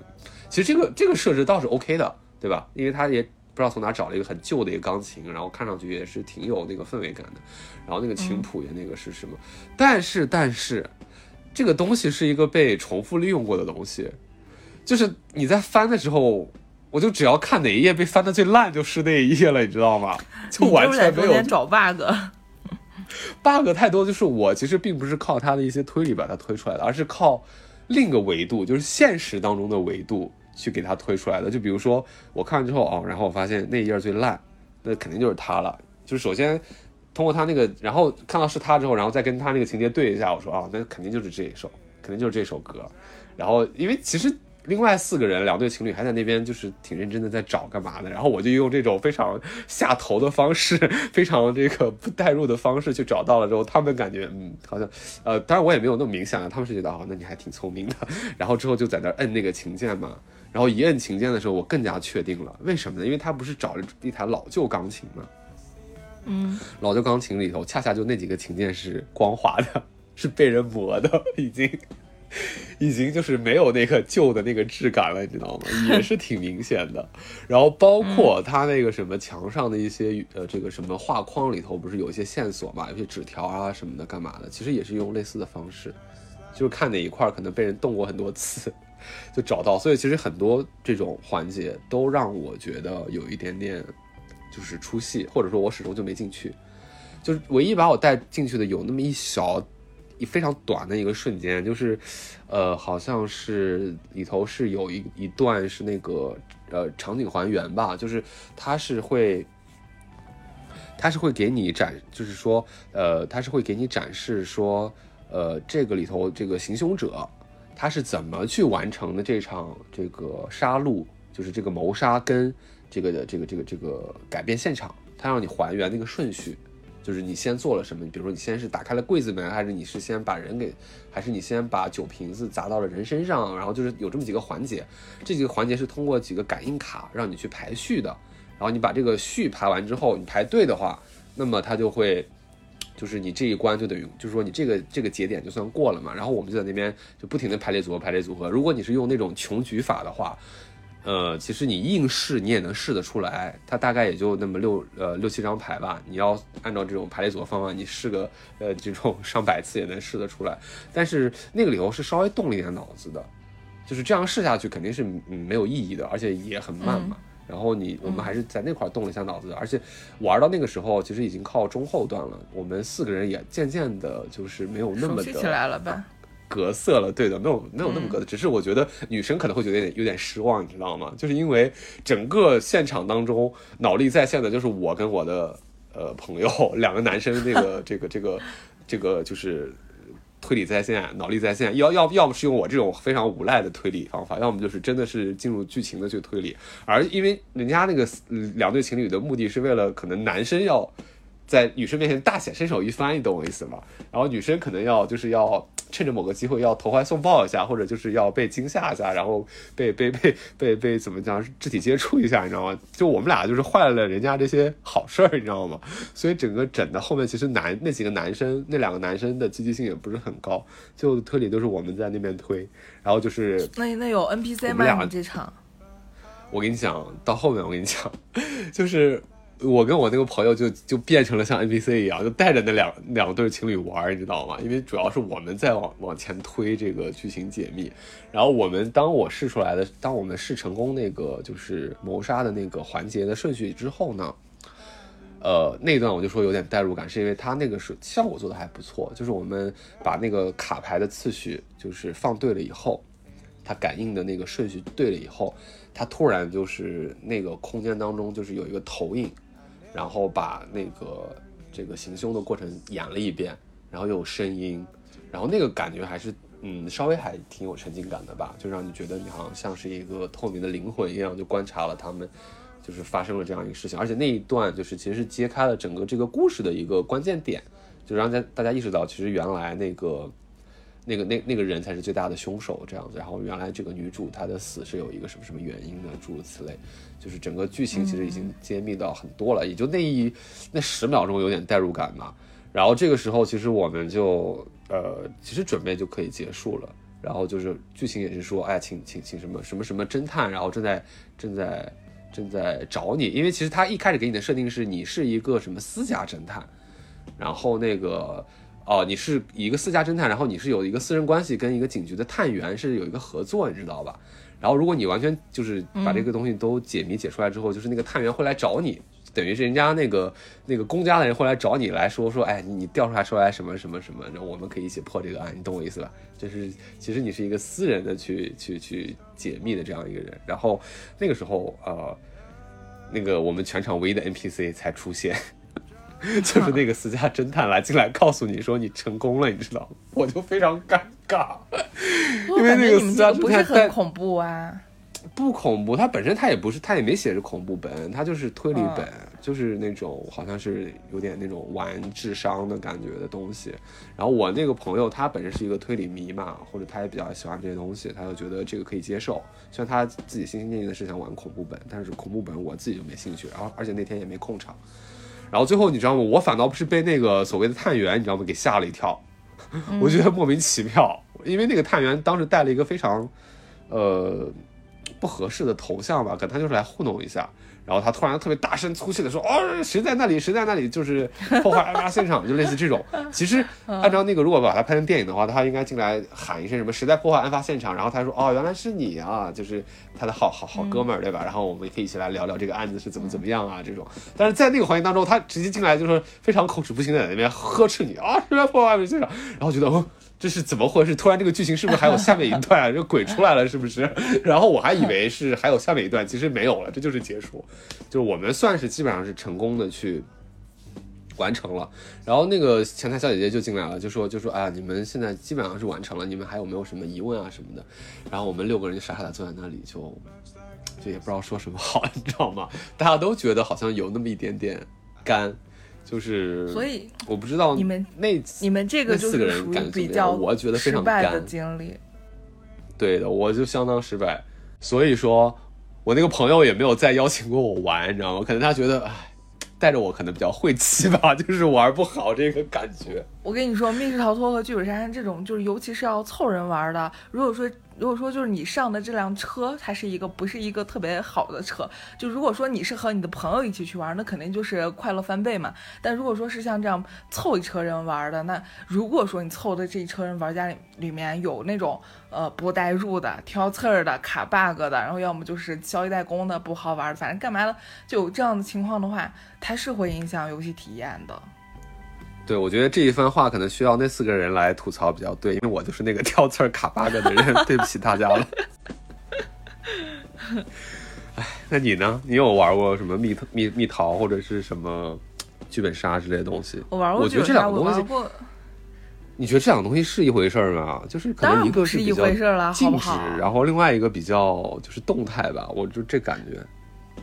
其实这个这个设置倒是 OK 的，对吧？因为它也不知道从哪找了一个很旧的一个钢琴，然后看上去也是挺有那个氛围感的。然后那个琴谱也那个是什么？但是但是，这个东西是一个被重复利用过的东西。就是你在翻的时候，我就只要看哪一页被翻的最烂，就是那一页了，你知道吗？就完全没有找 bug 太多。就是我其实并不是靠他的一些推理把它推出来的，而是靠另一个维度，就是现实当中的维度去给他推出来的。就比如说我看完之后哦，然后我发现那一页最烂，那肯定就是他了。就是首先通过他那个，然后看到是他之后，然后再跟他那个情节对一下，我说啊，那肯定就是这一首，肯定就是这首歌。然后因为其实。另外四个人，两对情侣还在那边，就是挺认真的在找干嘛的。然后我就用这种非常下头的方式，非常这个不代入的方式去找到了之后，他们感觉嗯，好像呃，当然我也没有那么明显啊，他们是觉得哦，那你还挺聪明的。然后之后就在那摁那个琴键嘛，然后一摁琴键的时候，我更加确定了，为什么呢？因为他不是找了一台老旧钢琴嘛，嗯，老旧钢琴里头恰恰就那几个琴键是光滑的，是被人磨的，已经。已经就是没有那个旧的那个质感了，你知道吗？也是挺明显的。然后包括他那个什么墙上的一些呃这个什么画框里头，不是有一些线索嘛，有些纸条啊什么的，干嘛的？其实也是用类似的方式，就是看哪一块可能被人动过很多次，就找到。所以其实很多这种环节都让我觉得有一点点就是出戏，或者说我始终就没进去。就是唯一把我带进去的有那么一小。非常短的一个瞬间，就是，呃，好像是里头是有一一段是那个呃场景还原吧，就是它是会，它是会给你展，就是说，呃，它是会给你展示说，呃，这个里头这个行凶者他是怎么去完成的这场这个杀戮，就是这个谋杀跟这个的这个这个这个改变现场，他让你还原那个顺序。就是你先做了什么？比如说你先是打开了柜子门，还是你是先把人给，还是你先把酒瓶子砸到了人身上？然后就是有这么几个环节，这几个环节是通过几个感应卡让你去排序的。然后你把这个序排完之后，你排对的话，那么它就会，就是你这一关就等于，就是说你这个这个节点就算过了嘛。然后我们就在那边就不停的排列组合，排列组合。如果你是用那种穷举法的话。呃，其实你硬试你也能试得出来，它大概也就那么六呃六七张牌吧。你要按照这种排列组合方法，你试个呃这种上百次也能试得出来。但是那个理由是稍微动了一点脑子的，就是这样试下去肯定是没有意义的，而且也很慢嘛。然后你我们还是在那块动了一下脑子，而且玩到那个时候其实已经靠中后段了，我们四个人也渐渐的就是没有那么的起来了吧？格色了，对的，没有没有那么格的，只是我觉得女生可能会觉得有点有点失望，你知道吗？就是因为整个现场当中脑力在线的就是我跟我的呃朋友两个男生，那个 这个这个这个就是推理在线，脑力在线，要要要不是用我这种非常无赖的推理方法，要么就是真的是进入剧情的去推理，而因为人家那个两对情侣的目的是为了可能男生要。在女生面前大显身手一番，你懂我意思吗？然后女生可能要就是要趁着某个机会要投怀送抱一下，或者就是要被惊吓一下，然后被被被被被怎么讲肢体接触一下，你知道吗？就我们俩就是坏了人家这些好事儿，你知道吗？所以整个整的后面其实男那几个男生那两个男生的积极性也不是很高，最后推理都是我们在那边推，然后就是那那有 NPC 吗？这场？我跟你讲到后面，我跟你讲就是。我跟我那个朋友就就变成了像 NPC 一样，就带着那两两对情侣玩，你知道吗？因为主要是我们在往往前推这个剧情解密，然后我们当我试出来的，当我们试成功那个就是谋杀的那个环节的顺序之后呢，呃，那段我就说有点代入感，是因为他那个是效果做的还不错，就是我们把那个卡牌的次序就是放对了以后，它感应的那个顺序对了以后，它突然就是那个空间当中就是有一个投影。然后把那个这个行凶的过程演了一遍，然后又有声音，然后那个感觉还是嗯稍微还挺有沉浸感的吧，就让你觉得你好像像是一个透明的灵魂一样，就观察了他们，就是发生了这样一个事情，而且那一段就是其实是揭开了整个这个故事的一个关键点，就让大大家意识到其实原来那个。那个那那个人才是最大的凶手，这样子。然后原来这个女主她的死是有一个什么什么原因的，诸如此类。就是整个剧情其实已经揭秘到很多了，也就那一那十秒钟有点代入感嘛。然后这个时候其实我们就呃其实准备就可以结束了。然后就是剧情也是说，哎，请请请什么什么什么侦探，然后正在正在正在找你，因为其实他一开始给你的设定是你是一个什么私家侦探，然后那个。哦，你是一个私家侦探，然后你是有一个私人关系，跟一个警局的探员是有一个合作，你知道吧？然后如果你完全就是把这个东西都解谜解出来之后，就是那个探员会来找你，等于是人家那个那个公家的人会来找你来说说，哎，你调出来出来什么什么什么，然后我们可以一起破这个案，你懂我意思吧？就是其实你是一个私人的去去去解密的这样一个人，然后那个时候呃，那个我们全场唯一的 NPC 才出现。就是那个私家侦探来进来告诉你说你成功了，你知道吗？我就非常尴尬，因为那个私家侦探很恐怖啊，不恐怖，他本身他也不是，他也没写着恐怖本，他就是推理本，就是那种好像是有点那种玩智商的感觉的东西。然后我那个朋友他本身是一个推理迷嘛，或者他也比较喜欢这些东西，他就觉得这个可以接受。虽然他自己心心念念的是想玩恐怖本，但是恐怖本我自己就没兴趣，然后而且那天也没空场。然后最后你知道吗？我反倒不是被那个所谓的探员，你知道吗？给吓了一跳，我觉得莫名其妙，因为那个探员当时带了一个非常，呃，不合适的头像吧，可能他就是来糊弄一下。然后他突然特别大声粗气的说：“哦，谁在那里？谁在那里？就是破坏案发现场，就类似这种。其实按照那个，如果把它拍成电影的话，他应该进来喊一声什么‘谁在破坏案发现场’，然后他说：‘哦，原来是你啊！’就是他的好好好哥们儿，对吧？然后我们可以一起来聊聊这个案子是怎么怎么样啊，这种。但是在那个环境当中，他直接进来就是非常口齿不清的在那边呵斥你啊，谁在破坏案发现场？然后觉得哦。”这是怎么回事？突然这个剧情是不是还有下面一段啊？这鬼出来了是不是？然后我还以为是还有下面一段，其实没有了，这就是结束。就是我们算是基本上是成功的去完成了。然后那个前台小姐姐就进来了，就说就说哎呀，你们现在基本上是完成了，你们还有没有什么疑问啊什么的？然后我们六个人就傻傻的坐在那里，就就也不知道说什么好，你知道吗？大家都觉得好像有那么一点点干。就是，所以我不知道你们那你们这个四个人感觉比较我觉得非常失败的经历。对的，我就相当失败，所以说，我那个朋友也没有再邀请过我玩，你知道吗？可能他觉得，哎，带着我可能比较晦气吧，就是玩不好这个感觉。我跟你说，密室逃脱和剧本杀这种，就是尤其是要凑人玩的，如果说。如果说就是你上的这辆车，它是一个不是一个特别好的车，就如果说你是和你的朋友一起去玩，那肯定就是快乐翻倍嘛。但如果说是像这样凑一车人玩的，那如果说你凑的这一车人玩家里里面有那种呃不代入的、挑刺儿的、卡 bug 的，然后要么就是消息代工的不好玩，反正干嘛的，就有这样的情况的话，它是会影响游戏体验的。对，我觉得这一番话可能需要那四个人来吐槽比较对，因为我就是那个挑刺儿卡 bug 的人，对不起大家了。哎，那你呢？你有玩过什么蜜蜜蜜桃或者是什么剧本杀之类的东西？我玩过，我觉得这两个东西，你觉得这两个东西是一回事吗？就是可能一个是比较静止，然后另外一个比较就是动态吧，我就这感觉。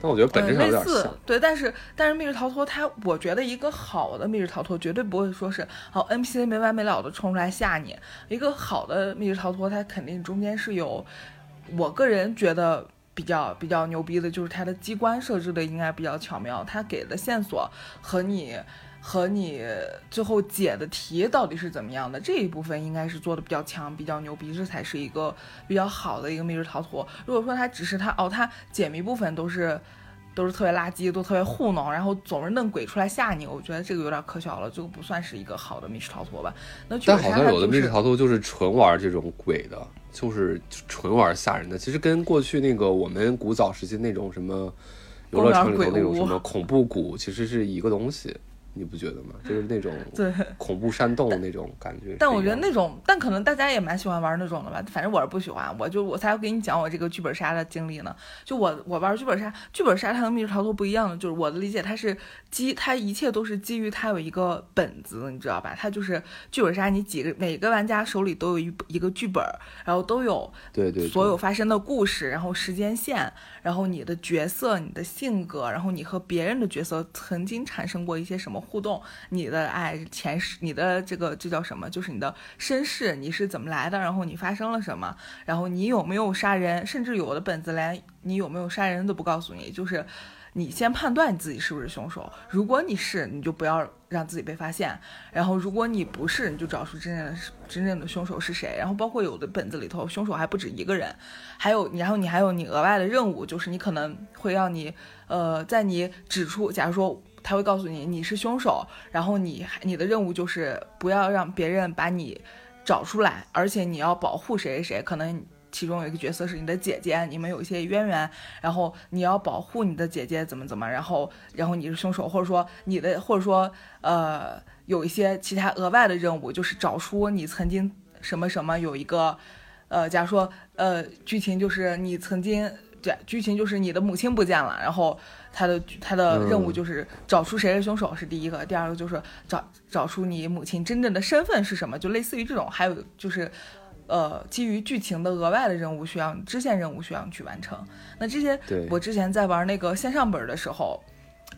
但我觉得本质上有点像，对，但是但是密室逃脱它，我觉得一个好的密室逃脱绝对不会说是好 NPC 没完没了的冲出来吓你，一个好的密室逃脱它肯定中间是有，我个人觉得比较比较牛逼的就是它的机关设置的应该比较巧妙，它给的线索和你。和你最后解的题到底是怎么样的这一部分应该是做的比较强、比较牛逼，这才是一个比较好的一个密室逃脱。如果说它只是它哦，它解谜部分都是都是特别垃圾，都特别糊弄，然后总是弄鬼出来吓你，我觉得这个有点可笑了，这个不算是一个好的密室逃脱吧。那但好像有的密室逃脱就是纯玩这种鬼的，就是纯玩吓人的。其实跟过去那个我们古早时期那种什么游乐场里头那种什么恐怖谷其实是一个东西。你不觉得吗？就是那种 对恐怖山洞那种感觉。但我觉得那种，但可能大家也蛮喜欢玩那种的吧。反正我是不喜欢，我就我才要给你讲我这个剧本杀的经历呢。就我我玩剧本杀，剧本杀它和密室逃脱不一样的，就是我的理解，它是基，它一切都是基于它有一个本子，你知道吧？它就是剧本杀，你几个每个玩家手里都有一一个剧本，然后都有对对所有发生的故事，然后时间线，然后你的角色、你的性格，然后你和别人的角色曾经产生过一些什么。互动，你的哎前世，你的这个这叫什么？就是你的身世，你是怎么来的？然后你发生了什么？然后你有没有杀人？甚至有的本子连你有没有杀人都不告诉你，就是你先判断你自己是不是凶手。如果你是，你就不要让自己被发现。然后如果你不是，你就找出真正的真正的凶手是谁。然后包括有的本子里头，凶手还不止一个人，还有然后你还有你额外的任务，就是你可能会让你呃在你指出，假如说。他会告诉你你是凶手，然后你你的任务就是不要让别人把你找出来，而且你要保护谁谁谁。可能其中有一个角色是你的姐姐，你们有一些渊源，然后你要保护你的姐姐怎么怎么，然后然后你是凶手，或者说你的或者说呃有一些其他额外的任务，就是找出你曾经什么什么有一个呃，假如说呃剧情就是你曾经对剧情就是你的母亲不见了，然后。他的他的任务就是找出谁是凶手是第一个，第二个就是找找出你母亲真正的身份是什么，就类似于这种。还有就是，呃，基于剧情的额外的任务需要支线任务需要你去完成。那这些我之前在玩那个线上本的时候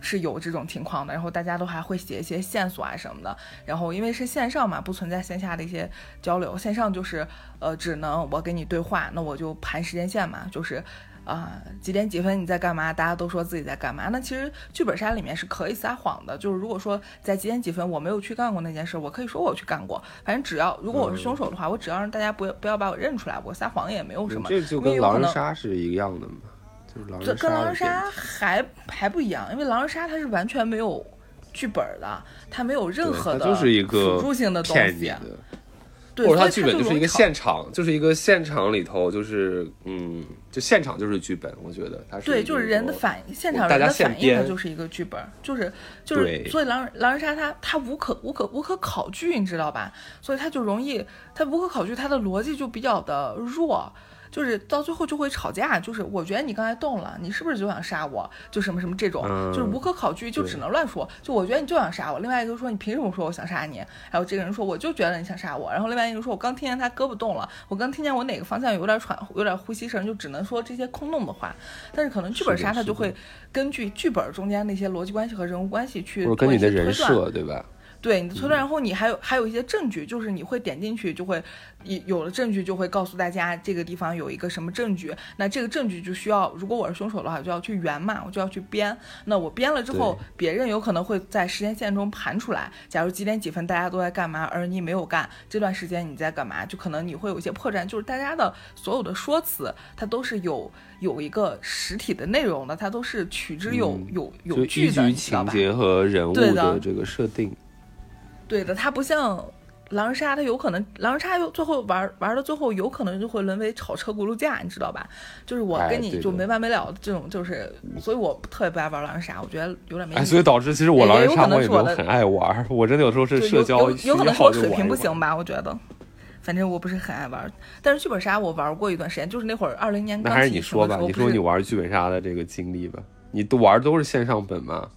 是有这种情况的，然后大家都还会写一些线索啊什么的。然后因为是线上嘛，不存在线下的一些交流，线上就是呃只能我跟你对话，那我就盘时间线嘛，就是。啊，几点几分你在干嘛？大家都说自己在干嘛。那其实剧本杀里面是可以撒谎的，就是如果说在几点几分我没有去干过那件事，我可以说我去干过。反正只要如果我是凶手的话，我只要让大家不要不要把我认出来，我撒谎也没有什么。这就跟狼人杀是一样的嘛，就是狼人杀。跟狼人杀还还不一样，因为狼人杀它是完全没有剧本的，它没有任何的辅助性的东西。或者他剧本就是一个现场，就是一个现场里头，就是嗯，就现场就是剧本，我觉得他是对，就是人的反应，现场人的反应，它就是一个剧本，就是就是，所以狼狼人杀它它无可无可无可考据，你知道吧？所以它就容易，它无可考据，它的逻辑就比较的弱。就是到最后就会吵架，就是我觉得你刚才动了，你是不是就想杀我？就什么什么这种，就是无可考据，就只能乱说。就我觉得你就想杀我，另外一个说你凭什么说我想杀你？还有这个人说我就觉得你想杀我，然后另外一个说我刚听见他胳膊动了，我刚听见我哪个方向有点喘，有点呼吸声，就只能说这些空洞的话。但是可能剧本杀他就会根据剧本中间那些逻辑关系和人物关系去做一些推断，对吧？对你的推断，然后你还有还有一些证据，就是你会点进去，就会有有了证据，就会告诉大家这个地方有一个什么证据。那这个证据就需要，如果我是凶手的话，就要去圆嘛，我就要去编。那我编了之后，别人有可能会在时间线中盘出来。假如几点几分大家都在干嘛，而你没有干，这段时间你在干嘛？就可能你会有一些破绽，就是大家的所有的说辞，它都是有有一个实体的内容的，它都是取之有有有据的，情节和人物的这个设定。对的，它不像狼人杀它有可能，狼人杀有最后玩玩到最后有可能就会沦为炒车轱辘架，你知道吧？就是我跟你就没完没了的这种，就是所以我特别不爱玩狼人杀，我觉得有点没。哎，所以导致其实我狼人杀我也没有很爱玩，我真的有时候是社交有可能是我水平不行吧？我觉得，反正我不是很爱玩。但是剧本杀我玩过一段时间，就是那会儿二零年。那还是你说吧，你说你玩剧本杀的这个经历吧，你都玩都是线上本吗？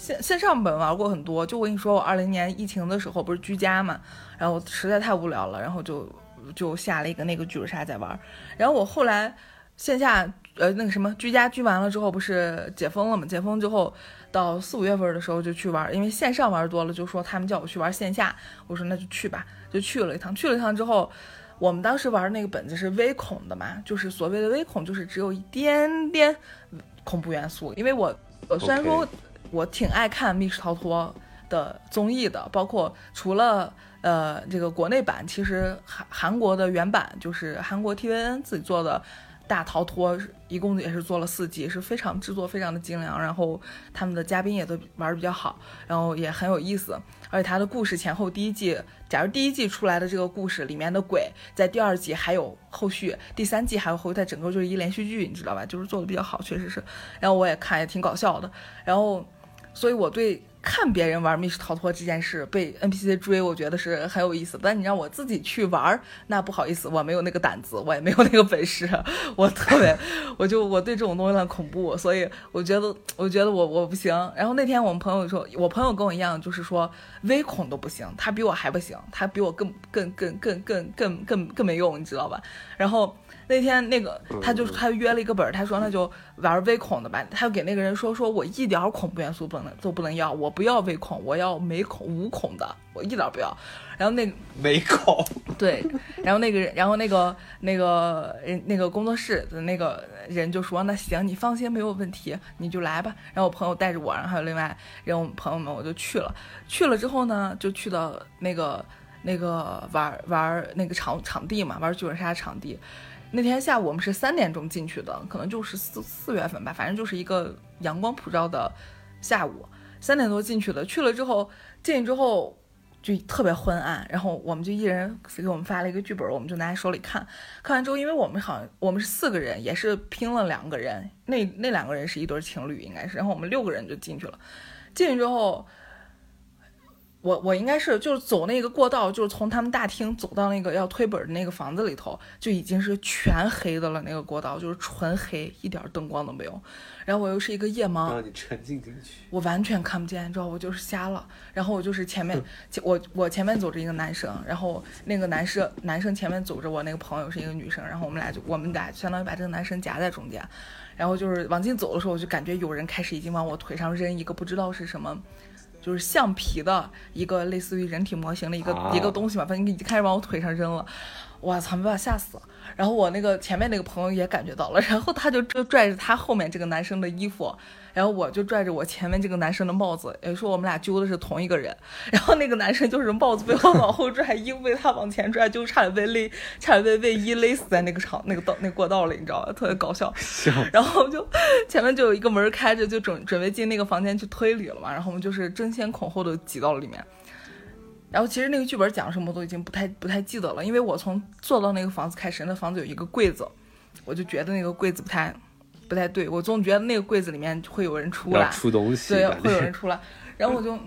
线线上本玩过很多，就我跟你说，我二零年疫情的时候不是居家嘛，然后实在太无聊了，然后就就下了一个那个剧本杀在玩。然后我后来线下呃那个什么居家居完了之后不是解封了嘛，解封之后到四五月份的时候就去玩，因为线上玩多了，就说他们叫我去玩线下，我说那就去吧，就去了一趟。去了一趟之后，我们当时玩那个本子是微恐的嘛，就是所谓的微恐，就是只有一点点恐怖元素，因为我我虽然说。我挺爱看密室逃脱的综艺的，包括除了呃这个国内版，其实韩韩国的原版就是韩国 TVN 自己做的大逃脱，一共也是做了四季，是非常制作非常的精良，然后他们的嘉宾也都玩的比较好，然后也很有意思，而且它的故事前后第一季，假如第一季出来的这个故事里面的鬼，在第二季还有后续，第三季还有后，在整个就是一连续剧，你知道吧？就是做的比较好，确实是，然后我也看也挺搞笑的，然后。所以，我对看别人玩密室逃脱这件事被 NPC 追，我觉得是很有意思。但你让我自己去玩，那不好意思，我没有那个胆子，我也没有那个本事。我特别，我就我对这种东西很恐怖，所以我觉得，我觉得我我不行。然后那天我们朋友说，我朋友跟我一样，就是说微恐都不行，他比我还不行，他比我更更更更更更更更没用，你知道吧？然后。那天那个他就他约了一个本儿，他说那就玩微恐的吧。他就给那个人说说我一点恐怖元素不能都不能要，我不要微恐，我要没恐无恐的，我一点不要。然后那 没恐对，然后那个人，然后那个那个人那个工作室的那个人就说那行，你放心没有问题，你就来吧。然后我朋友带着我，然后还有另外然后朋友们，我就去了。去了之后呢，就去到那个那个玩玩那个场场地嘛，玩剧本杀场地。那天下午我们是三点钟进去的，可能就是四四月份吧，反正就是一个阳光普照的下午，三点多进去的。去了之后，进去之后就特别昏暗，然后我们就一人给我们发了一个剧本，我们就拿在手里看。看完之后，因为我们好像我们是四个人，也是拼了两个人，那那两个人是一对情侣应该是，然后我们六个人就进去了。进去之后。我我应该是就是走那个过道，就是从他们大厅走到那个要推本的那个房子里头，就已经是全黑的了。那个过道就是纯黑，一点灯光都没有。然后我又是一个夜盲，让你沉浸进去，我完全看不见，你知道我就是瞎了。然后我就是前面，我我前面走着一个男生，然后那个男生男生前面走着我那个朋友是一个女生，然后我们俩就我们俩相当于把这个男生夹在中间。然后就是往进走的时候，我就感觉有人开始已经往我腿上扔一个不知道是什么。就是橡皮的一个类似于人体模型的一个一个东西嘛，反正已经开始往我腿上扔了，我操，没把我吓死了。然后我那个前面那个朋友也感觉到了，然后他就就拽着他后面这个男生的衣服。然后我就拽着我前面这个男生的帽子，也说我们俩揪的是同一个人。然后那个男生就是帽子被我往后拽，衣服被他往前拽，就差点被勒，差点被卫衣勒死在那个场那个道那过道里，你知道吧？特别搞笑。然后就前面就有一个门开着，就准准备进那个房间去推理了嘛。然后我们就是争先恐后的挤到了里面。然后其实那个剧本讲什么都已经不太不太记得了，因为我从坐到那个房子开始，那房子有一个柜子，我就觉得那个柜子不太。不太对，我总觉得那个柜子里面会有人出来，出东西，对，会有人出来。然后我就，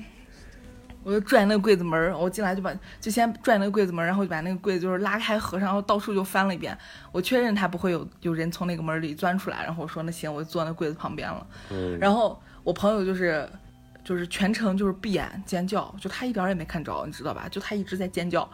我就拽那个柜子门，我进来就把，就先拽那个柜子门，然后就把那个柜子就是拉开合上，然后到处就翻了一遍，我确认他不会有有人从那个门里钻出来。然后我说那行，我就坐那柜子旁边了。然后我朋友就是，就是全程就是闭眼尖叫，就他一点也没看着，你知道吧？就他一直在尖叫。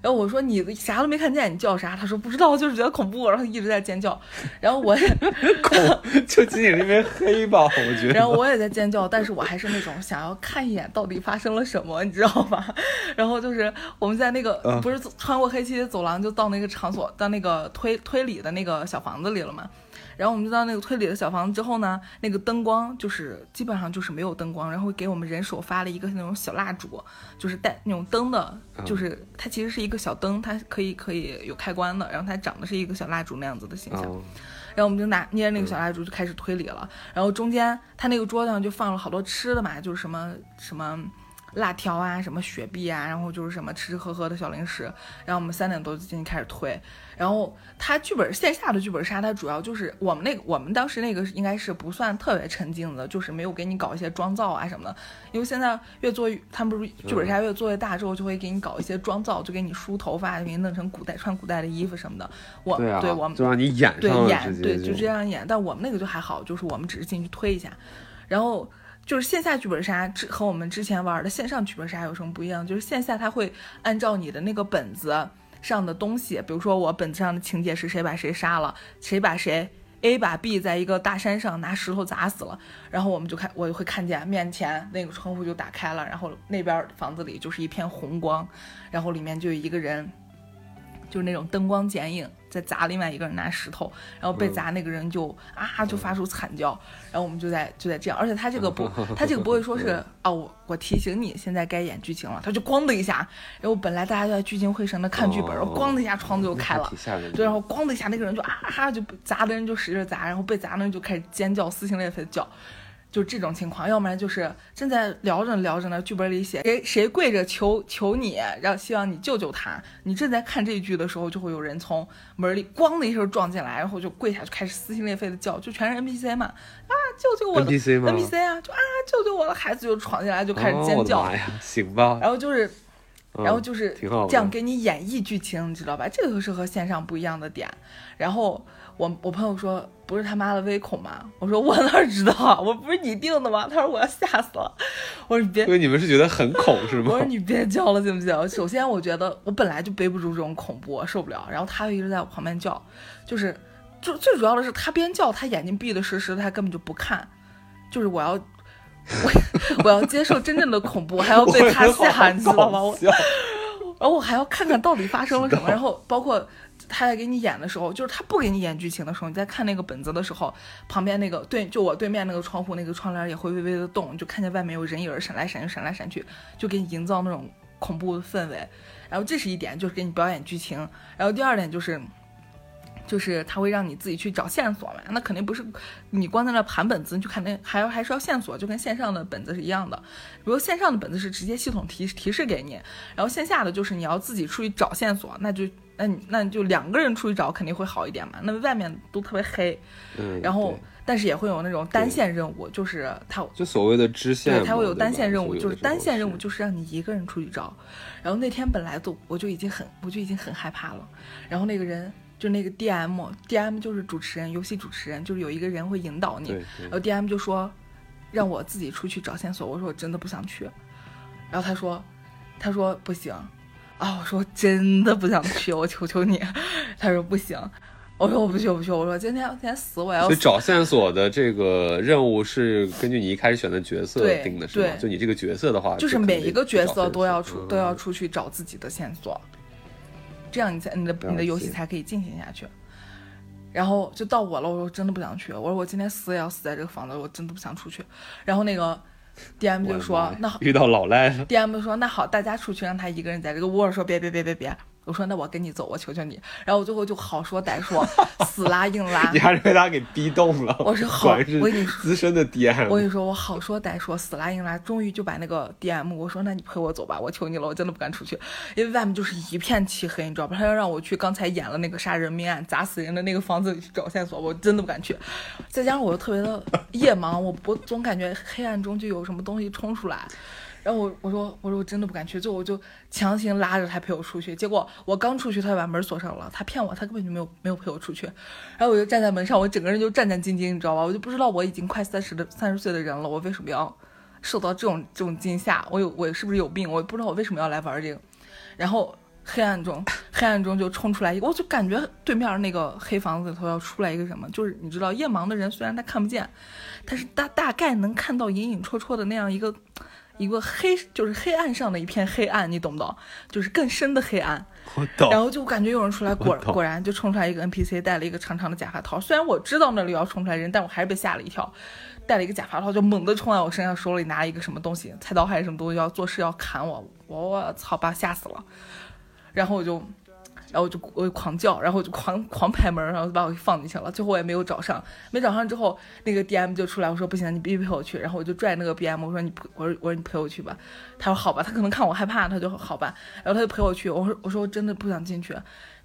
然后我说你啥都没看见，你叫啥？他说不知道，就是觉得恐怖，然后一直在尖叫。然后我也 恐，就仅仅是因为黑吧，我觉得。然后我也在尖叫，但是我还是那种想要看一眼到底发生了什么，你知道吧？然后就是我们在那个不是穿过黑漆的走廊，就到那个场所，到那个推推理的那个小房子里了嘛。然后我们就到那个推理的小房子之后呢，那个灯光就是基本上就是没有灯光，然后给我们人手发了一个那种小蜡烛，就是带那种灯的，就是它其实是一个小灯，它可以可以有开关的，然后它长得是一个小蜡烛那样子的形象。然后我们就拿捏着那个小蜡烛就开始推理了，然后中间它那个桌子上就放了好多吃的嘛，就是什么什么。辣条啊，什么雪碧啊，然后就是什么吃吃喝喝的小零食，然后我们三点多就进去开始推。然后它剧本线下的剧本杀，它主要就是我们那个我们当时那个应该是不算特别沉浸的，就是没有给你搞一些妆造啊什么的。因为现在越做他们不是剧本杀越做越大之后，就会给你搞一些妆造，就给你梳头发，给你弄成古代穿古代的衣服什么的。我对我们就让你演对演对就这样演，但我们那个就还好，就是我们只是进去推一下，然后。就是线下剧本杀之和我们之前玩的线上剧本杀有什么不一样？就是线下它会按照你的那个本子上的东西，比如说我本子上的情节是谁把谁杀了，谁把谁 A 把 B 在一个大山上拿石头砸死了，然后我们就看我就会看见面前那个窗户就打开了，然后那边房子里就是一片红光，然后里面就有一个人，就是那种灯光剪影。在砸另外一个人拿石头，然后被砸那个人就啊就发出惨叫，然后我们就在就在这样，而且他这个不，他这个不会说是啊我我提醒你现在该演剧情了，他就咣的一下，然后本来大家都在聚精会神的看剧本，然后咣的一下窗子就开了，对，然后咣的一下那个人就啊就砸的人就使劲砸，然后被砸的人就开始尖叫撕心裂肺的叫。就这种情况，要不然就是正在聊着聊着呢，剧本里写谁谁跪着求求你，让希望你救救他。你正在看这一句的时候，就会有人从门里咣的一声撞进来，然后就跪下，就开始撕心裂肺的叫，就全是 NPC 嘛，啊救救我！NPC 吗？NPC 啊，就啊救救我的孩子就闯进来就开始尖叫。行吧。然后就是，然后就是这样给你演绎剧情，你知道吧？这个是和线上不一样的点。然后。我我朋友说不是他妈的微恐吗？我说我哪知道，我不是你定的吗？他说我要吓死了。我说你别，因为你们是觉得很恐是吗？我说你别叫了行不行？首先我觉得我本来就背不住这种恐怖，受不了。然后他又一直在我旁边叫，就是就最主要的是他边叫，他眼睛闭得实实的，他根本就不看。就是我要我我要接受真正的恐怖，还要被他吓，你知道吗？我然后我还要看看到底发生了什么，然后包括。他在给你演的时候，就是他不给你演剧情的时候，你在看那个本子的时候，旁边那个对，就我对面那个窗户那个窗帘也会微微的动，就看见外面有人影闪来闪去，闪来闪去，就给你营造那种恐怖的氛围。然后这是一点，就是给你表演剧情。然后第二点就是，就是他会让你自己去找线索嘛，那肯定不是你光在那盘本子，你去看那还要还是要线索，就跟线上的本子是一样的。比如线上的本子是直接系统提提示给你，然后线下的就是你要自己出去找线索，那就。那你那你就两个人出去找肯定会好一点嘛。那外面都特别黑，嗯，然后但是也会有那种单线任务，就是他就所谓的支线，对，他会有单线任务，就是单线任务就是让你一个人出去找。然后那天本来都我就已经很我就已经很害怕了。然后那个人就那个 D M D M 就是主持人，游戏主持人就是有一个人会引导你。然后 D M 就说让我自己出去找线索，我说我真的不想去。然后他说他说不行。啊！我说真的不想去，我求求你。他说不行。我说我不去，我不去。我说今天今天死我要。所以找线索的这个任务是根据你一开始选的角色定的，是吗？就你这个角色的话，就是每一个角色都要出都要出去找自己的线索，这样你才你的你的游戏才可以进行下去。然后就到我了，我说真的不想去。我说我今天死也要死在这个房子，我真的不想出去。然后那个。D M 就说：“那好，遇到老赖了。”D M 说：“那好，大家出去，让他一个人在这个屋。”说：“别别别别别。”我说那我跟你走，我求求你。然后我最后就好说歹说，死拉硬拉。你还是被他给逼动了。我说好，我跟你资深的 DM。我跟你说，我好说歹说，死拉硬拉，终于就把那个 DM。我说那你陪我走吧，我求你了，我真的不敢出去，因为外面就是一片漆黑，你知道吧？他要让我去刚才演了那个杀人命案、砸死人的那个房子里去找线索，我真的不敢去。再加上我又特别的 夜盲，我我总感觉黑暗中就有什么东西冲出来。然后我我说我说我真的不敢去，最后我就强行拉着他陪我出去。结果我刚出去，他就把门锁上了。他骗我，他根本就没有没有陪我出去。然后我就站在门上，我整个人就战战兢兢，你知道吧？我就不知道我已经快三十的三十岁的人了，我为什么要受到这种这种惊吓？我有我是不是有病？我不知道我为什么要来玩这个。然后黑暗中黑暗中就冲出来一个，我就感觉对面那个黑房子里头要出来一个什么？就是你知道夜盲的人虽然他看不见，但是大大概能看到隐隐绰绰的那样一个。一个黑就是黑暗上的一片黑暗，你懂不懂？就是更深的黑暗。我懂。然后就感觉有人出来，果果然就冲出来一个 NPC，戴了一个长长的假发套。虽然我知道那里要冲出来人，但我还是被吓了一跳。戴了一个假发套，就猛地冲在我身上，手里拿一个什么东西，菜刀还是什么东西，要做事要砍我。我我操，把吓死了。然后我就然后我就我就狂叫，然后我就狂狂拍门，然后就把我给放进去了。最后我也没有找上，没找上之后，那个 DM 就出来，我说不行，你必须陪我去。然后我就拽那个 BM，我说你我说我说你陪我去吧。他说好吧，他可能看我害怕，他就好吧。然后他就陪我去，我说我说我真的不想进去。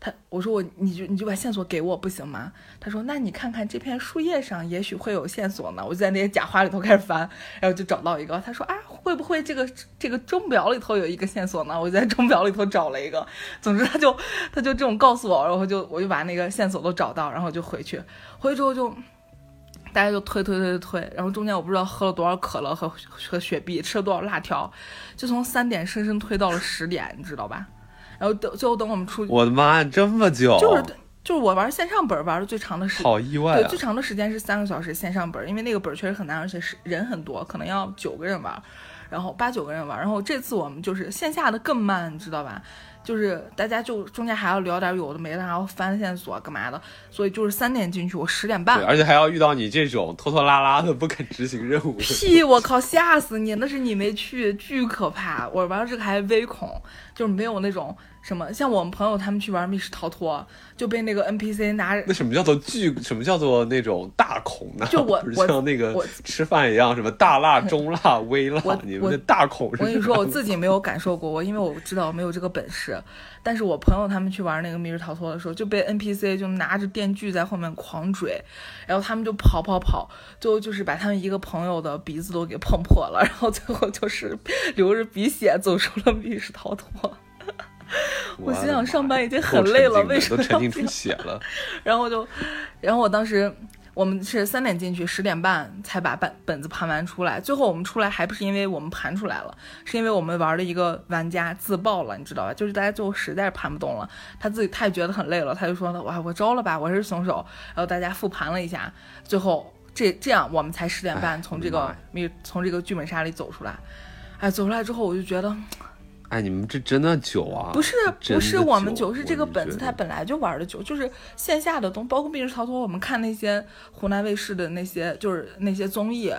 他我说我你就你就把线索给我不行吗？他说那你看看这片树叶上也许会有线索呢。我就在那些假花里头开始翻，然后就找到一个。他说啊会不会这个这个钟表里头有一个线索呢？我就在钟表里头找了一个。总之他就他就这种告诉我，然后就我就把那个线索都找到，然后就回去。回去之后就大家就推推推推，然后中间我不知道喝了多少可乐和和雪碧，吃了多少辣条，就从三点深深推到了十点，你知道吧？然后等最后等我们出去，我的妈呀，这么久！就是就是我玩线上本玩的最长的时，好意外。对，最长的时间是三个小时线上本，因为那个本确实很难，而且是人很多，可能要九个人玩，然后八九个人玩。然后这次我们就是线下的更慢，你知道吧？就是大家就中间还要聊点有的没的，然后翻线索干嘛的，所以就是三点进去，我十点半，而且还要遇到你这种拖拖拉拉的不肯执行任务。屁！我靠，吓死你！那是你没去，巨可怕。我玩这个还微恐，就是没有那种。什么？像我们朋友他们去玩密室逃脱，就被那个 NPC 拿。那什么叫做巨？什么叫做那种大恐呢？就我 我像那个吃饭一样，什么大辣、中辣、微辣？你们的大恐是？我跟你说，我自己没有感受过，我因为我知道我没有这个本事。但是我朋友他们去玩那个密室逃脱的时候，就被 NPC 就拿着电锯在后面狂追，然后他们就跑跑跑，最后就是把他们一个朋友的鼻子都给碰破了，然后最后就是流着鼻血走出了密室逃脱。我心想上班已经很累了，为什么沉浸出血了？然后就，然后我当时我们是三点进去，十点半才把本本子盘完出来。最后我们出来还不是因为我们盘出来了，是因为我们玩的一个玩家自爆了，你知道吧？就是大家最后实在是盘不动了，他自己他也觉得很累了，他就说呢，哇，我招了吧，我是凶手。然后大家复盘了一下，最后这这样我们才十点半从这个密从这个剧本杀里走出来。哎，走出来之后我就觉得。哎，你们这真的久啊？不是，不是我们久，是这个本子它本来就玩的久，就是线下的东，包括密室逃脱，我们看那些湖南卫视的那些，就是那些综艺，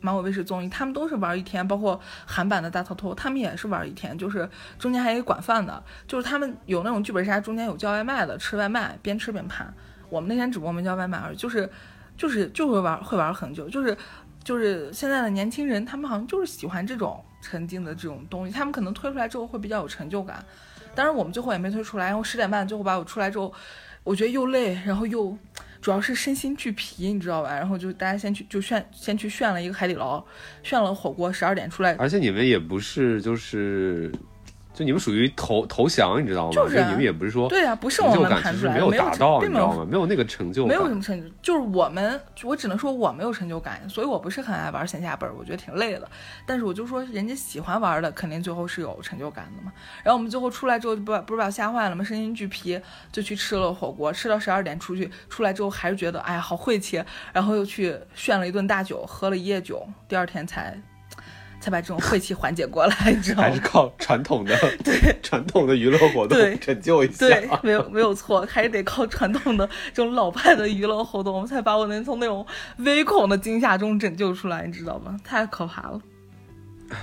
芒果卫视综艺，他们都是玩一天，包括韩版的大逃脱，他们也是玩一天，就是中间还有管饭的，就是他们有那种剧本杀，中间有叫外卖的，吃外卖边吃边盘。我们那天只不过没叫外卖而已，就是就是就会玩会玩很久，就是就是现在的年轻人，他们好像就是喜欢这种。沉浸的这种东西，他们可能推出来之后会比较有成就感。当然，我们最后也没推出来。然后十点半最后把我出来之后，我觉得又累，然后又主要是身心俱疲，你知道吧？然后就大家先去就炫，先去炫了一个海底捞，炫了火锅，十二点出来。而且你们也不是就是。就你们属于投投降，你知道吗？就是你们也不是说对啊，不是我们盘出来，没有达到，你知道吗？没有那个成就，没有什么成就，就是我们，我只能说我没有成就感，所以我不是很爱玩线下本，我觉得挺累的。但是我就说，人家喜欢玩的，肯定最后是有成就感的嘛。然后我们最后出来之后，不不是把我吓坏了吗？身心俱疲，就去吃了火锅，吃到十二点出去，出来之后还是觉得哎呀好晦气，然后又去炫了一顿大酒，喝了一夜酒，第二天才。才把这种晦气缓解过来，你知道吗？还是靠传统的 对传统的娱乐活动 拯救一下。对，没有没有错，还是得靠传统的这种老派的娱乐活动，我们才把我能从那种微恐的惊吓中拯救出来，你知道吗？太可怕了。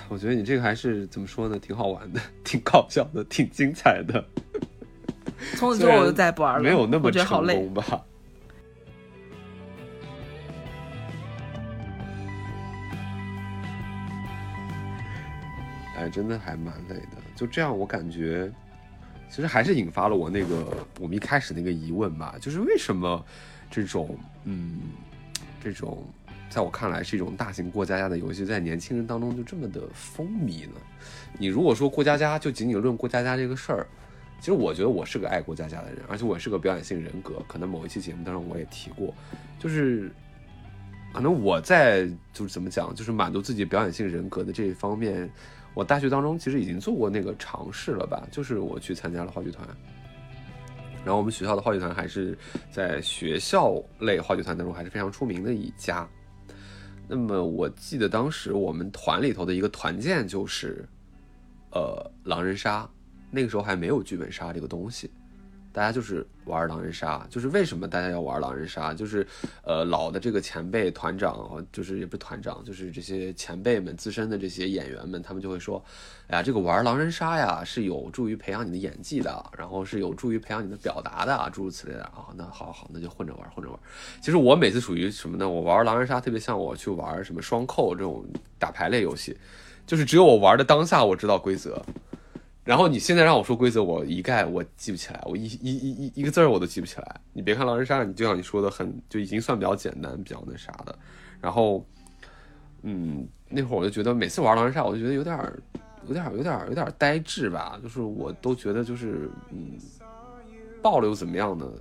我觉得你这个还是怎么说呢？挺好玩的，挺搞笑的，挺精彩的。从此之后我就再也不玩了，没有那么成功吧。哎，真的还蛮累的。就这样，我感觉，其实还是引发了我那个我们一开始那个疑问吧，就是为什么这种嗯，这种在我看来是一种大型过家家的游戏，在年轻人当中就这么的风靡呢？你如果说过家家，就仅仅论过家家这个事儿，其实我觉得我是个爱过家家的人，而且我是个表演性人格。可能某一期节目当中我也提过，就是可能我在就是怎么讲，就是满足自己表演性人格的这一方面。我大学当中其实已经做过那个尝试了吧，就是我去参加了话剧团，然后我们学校的话剧团还是在学校类话剧团当中还是非常出名的一家。那么我记得当时我们团里头的一个团建就是，呃，狼人杀，那个时候还没有剧本杀这个东西，大家就是玩狼人杀，就是为什么大家要玩狼人杀？就是，呃，老的这个前辈团长，就是也不是团长，就是这些前辈们资深的这些演员们，他们就会说，哎呀，这个玩狼人杀呀是有助于培养你的演技的，然后是有助于培养你的表达的，诸如此类的啊。那好好，那就混着玩，混着玩。其实我每次属于什么呢？我玩狼人杀特别像我去玩什么双扣这种打牌类游戏，就是只有我玩的当下我知道规则。然后你现在让我说规则，我一概我记不起来，我一一一一一个字儿我都记不起来。你别看狼人杀，你就像你说的，很就已经算比较简单、比较那啥的。然后，嗯，那会儿我就觉得每次玩狼人杀，我就觉得有点儿、有点儿、有点儿、有点儿呆滞吧。就是我都觉得就是，嗯，爆了又怎么样呢？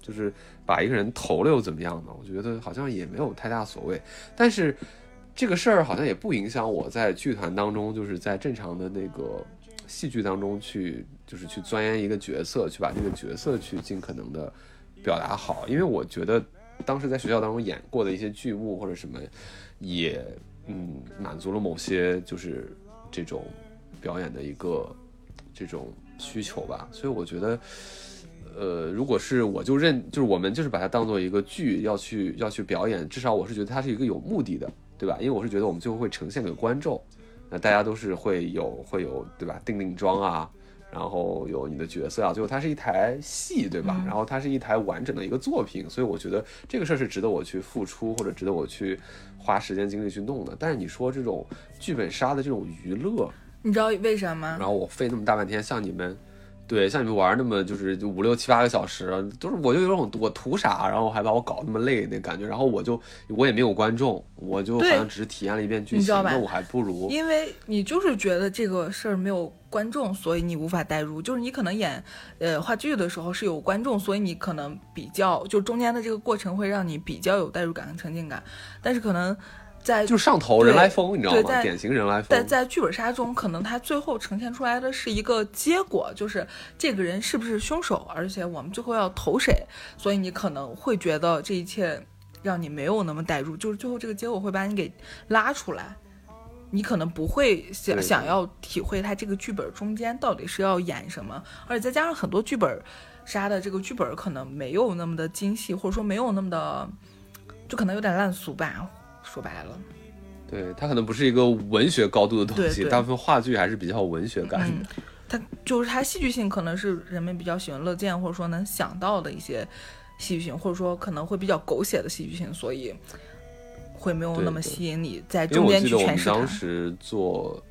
就是把一个人投了又怎么样呢？我觉得好像也没有太大所谓。但是这个事儿好像也不影响我在剧团当中，就是在正常的那个。戏剧当中去，就是去钻研一个角色，去把这个角色去尽可能的表达好。因为我觉得当时在学校当中演过的一些剧目或者什么，也嗯满足了某些就是这种表演的一个这种需求吧。所以我觉得，呃，如果是我就认，就是我们就是把它当做一个剧要去要去表演，至少我是觉得它是一个有目的的，对吧？因为我是觉得我们最后会呈现给观众。那大家都是会有会有对吧？定定妆啊，然后有你的角色啊，最后它是一台戏对吧？然后它是一台完整的一个作品，所以我觉得这个事儿是值得我去付出或者值得我去花时间精力去弄的。但是你说这种剧本杀的这种娱乐，你知道为什么？然后我费那么大半天，像你们。对，像你们玩那么就是五六七八个小时，都是我就有种我图啥，然后还把我搞那么累那感觉，然后我就我也没有观众，我就好像只是体验了一遍剧情，那我还不如，因为你就是觉得这个事儿没有观众，所以你无法代入，就是你可能演呃话剧的时候是有观众，所以你可能比较就中间的这个过程会让你比较有代入感和沉浸感，但是可能。在就上头人来疯，你知道吗？典型人来疯。在在剧本杀中，可能他最后呈现出来的是一个结果，就是这个人是不是凶手，而且我们最后要投谁。所以你可能会觉得这一切让你没有那么代入，就是最后这个结果会把你给拉出来，你可能不会想想要体会他这个剧本中间到底是要演什么，而且再加上很多剧本杀的这个剧本可能没有那么的精细，或者说没有那么的，就可能有点烂俗吧。说白了，对它可能不是一个文学高度的东西，大部分话剧还是比较文学感的。它就是它戏剧性可能是人们比较喜闻乐见，或者说能想到的一些戏剧性，或者说可能会比较狗血的戏剧性，所以会没有那么吸引你在中间去诠释当时做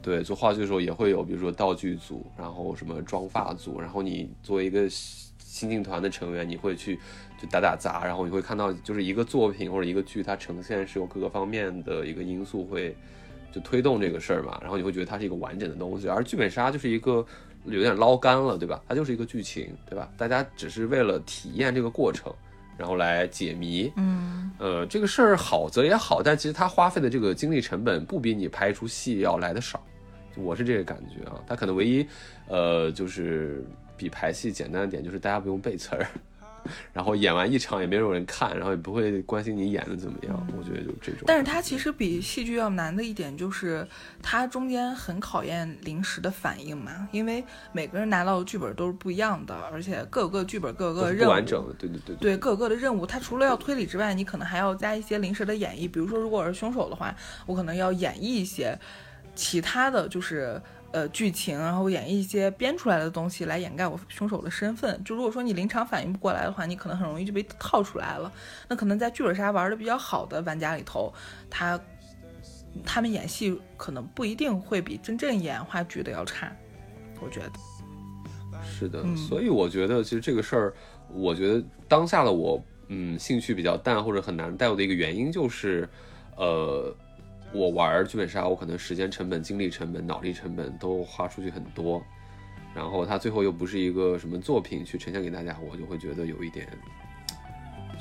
对做话剧的时候也会有，比如说道具组，然后什么妆发组，然后你作为一个新进团的成员，你会去。打打杂，然后你会看到，就是一个作品或者一个剧，它呈现是有各个方面的一个因素会就推动这个事儿嘛，然后你会觉得它是一个完整的东西，而剧本杀就是一个有点捞干了，对吧？它就是一个剧情，对吧？大家只是为了体验这个过程，然后来解谜，嗯，呃，这个事儿好则也好，但其实它花费的这个精力成本不比你拍一出戏要来的少，我是这个感觉啊。它可能唯一，呃，就是比排戏简单的点就是大家不用背词儿。然后演完一场也没有人看，然后也不会关心你演的怎么样。我觉得就这种。但是它其实比戏剧要难的一点就是，它中间很考验临时的反应嘛，因为每个人拿到的剧本都是不一样的，而且各个剧本各个任务不完整的，对对对。对各个的任务，它除了要推理之外，你可能还要加一些临时的演绎。比如说，如果是凶手的话，我可能要演绎一些其他的就是。呃，剧情，然后演一些编出来的东西来掩盖我凶手的身份。就如果说你临场反应不过来的话，你可能很容易就被套出来了。那可能在剧本杀玩的比较好的玩家里头，他他们演戏可能不一定会比真正演话剧的要差。我觉得是的，所以我觉得其实这个事儿，我觉得当下的我，嗯，兴趣比较淡或者很难带入的一个原因就是，呃。我玩剧本杀，我可能时间成本、精力成本、脑力成本都花出去很多，然后它最后又不是一个什么作品去呈现给大家，我就会觉得有一点，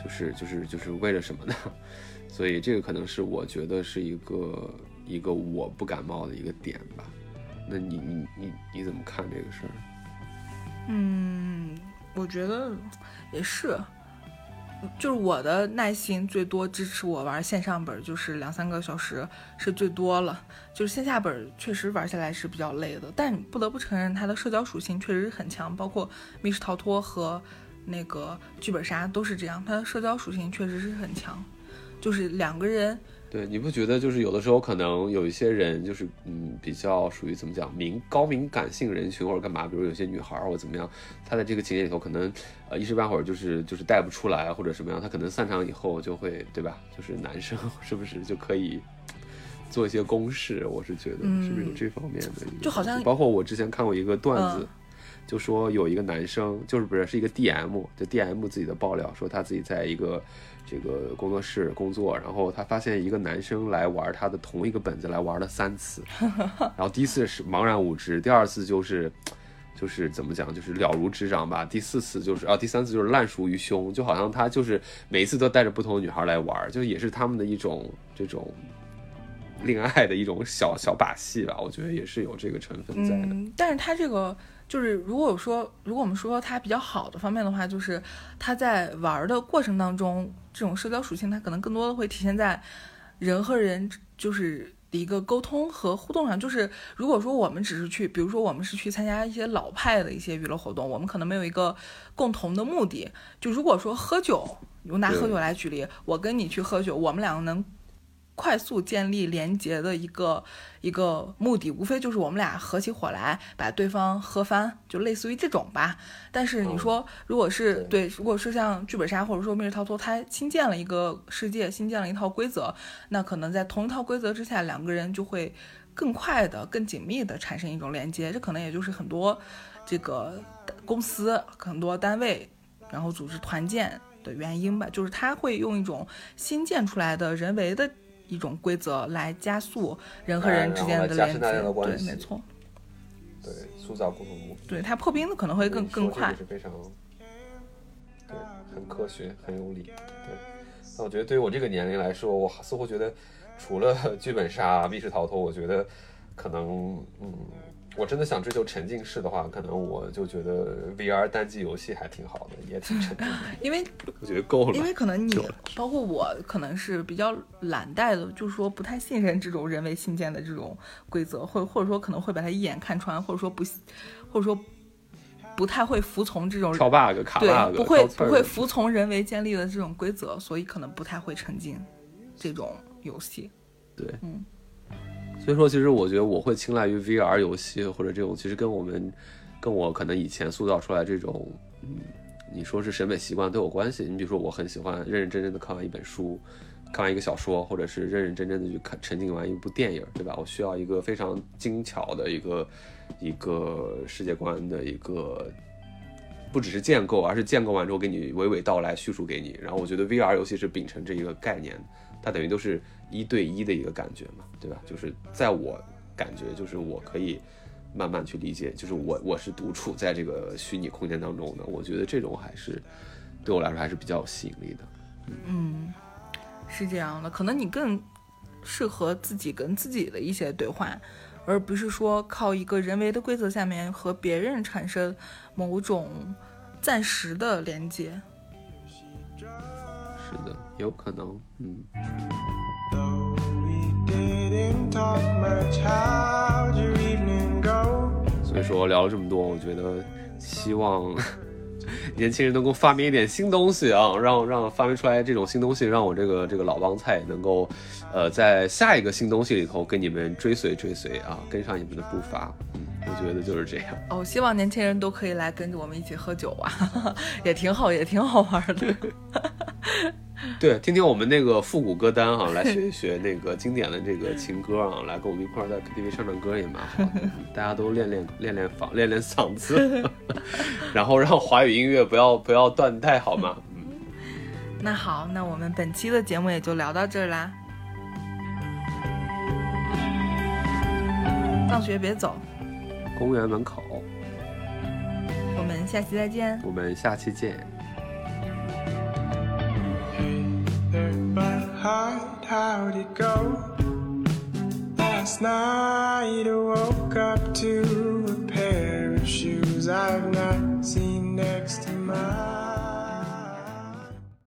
就是就是就是为了什么呢？所以这个可能是我觉得是一个一个我不感冒的一个点吧。那你你你你怎么看这个事儿？嗯，我觉得也是，就是我的耐心最多支持我玩线上本就是两三个小时是最多了，就是线下本确实玩下来是比较累的，但不得不承认它的社交属性确实很强，包括密室逃脱和那个剧本杀都是这样，它的社交属性确实是很强，就是两个人。对，你不觉得就是有的时候可能有一些人就是嗯比较属于怎么讲敏高敏感性人群或者干嘛，比如有些女孩或者怎么样，她在这个情节里头可能呃一时半会儿就是就是带不出来或者什么样，她可能散场以后就会对吧？就是男生是不是就可以做一些公式？我是觉得是不是有这方面的？就好像包括我之前看过一个段子，就说有一个男生就是不是是一个 DM，就 DM 自己的爆料说他自己在一个。这个工作室工作，然后他发现一个男生来玩他的同一个本子，来玩了三次，然后第一次是茫然无知，第二次就是，就是怎么讲，就是了如指掌吧，第四次就是啊，第三次就是烂熟于胸，就好像他就是每一次都带着不同的女孩来玩，就也是他们的一种这种恋爱的一种小小把戏吧，我觉得也是有这个成分在的。但是他这个。就是如果说，如果我们说它比较好的方面的话，就是它在玩的过程当中，这种社交属性它可能更多的会体现在人和人就是一个沟通和互动上。就是如果说我们只是去，比如说我们是去参加一些老派的一些娱乐活动，我们可能没有一个共同的目的。就如果说喝酒，我拿喝酒来举例，我跟你去喝酒，我们两个能。快速建立连接的一个一个目的，无非就是我们俩合起伙来把对方喝翻，就类似于这种吧。但是你说，如果是对，如果是像剧本杀或者说密室逃脱，它新建了一个世界，新建了一套规则，那可能在同一套规则之下，两个人就会更快的、更紧密的产生一种连接。这可能也就是很多这个公司、很多单位，然后组织团建的原因吧。就是他会用一种新建出来的人为的。一种规则来加速人和人之间的连接，对，没错。对，塑造共同目对他破冰的可能会更更快。是非常，对，很科学，很有理。对，那我觉得对于我这个年龄来说，我似乎觉得除了剧本杀、密室逃脱，我觉得可能，嗯。我真的想追求沉浸式的话，可能我就觉得 VR 单机游戏还挺好的，也挺沉浸。因为我觉得够了。因为可能你，包括我，可能是比较懒怠的，就是说不太信任这种人为新建的这种规则，或或者说可能会把它一眼看穿，或者说不，或者说不太会服从这种跳 bug 卡 bug，不会不会服从人为建立的这种规则，所以可能不太会沉浸这种游戏。对，嗯。所以说，其实我觉得我会青睐于 VR 游戏或者这种，其实跟我们，跟我可能以前塑造出来这种，嗯，你说是审美习惯都有关系。你比如说，我很喜欢认认真真的看完一本书，看完一个小说，或者是认认真真的去看沉浸完一部电影，对吧？我需要一个非常精巧的一个一个世界观的一个，不只是建构，而是建构完之后给你娓娓道来叙述给你。然后我觉得 VR 游戏是秉承这一个概念，它等于都是。一对一的一个感觉嘛，对吧？就是在我感觉，就是我可以慢慢去理解，就是我我是独处在这个虚拟空间当中的，我觉得这种还是对我来说还是比较有吸引力的。嗯，是这样的，可能你更适合自己跟自己的一些对话，而不是说靠一个人为的规则下面和别人产生某种暂时的连接。是的，有可能，嗯。所以说聊了这么多，我觉得希望 年轻人能够发明一点新东西啊，让让发明出来这种新东西，让我这个这个老帮菜能够呃在下一个新东西里头跟你们追随追随啊，跟上你们的步伐。我觉得就是这样。哦，希望年轻人都可以来跟着我们一起喝酒啊，也挺好，也挺好玩的。对，听听我们那个复古歌单哈，来学一 学那个经典的这个情歌啊，来跟我们一块儿在 KTV 唱唱歌也蛮好的。大家都练练练练嗓，练练嗓子，然后让华语音乐不要不要断代，好吗？嗯。那好，那我们本期的节目也就聊到这儿啦。放学别走。公园门口。我们下期再见。我们下期见。but heart, How'd it go? Last night I woke up to a pair of shoes I've not seen next to mine.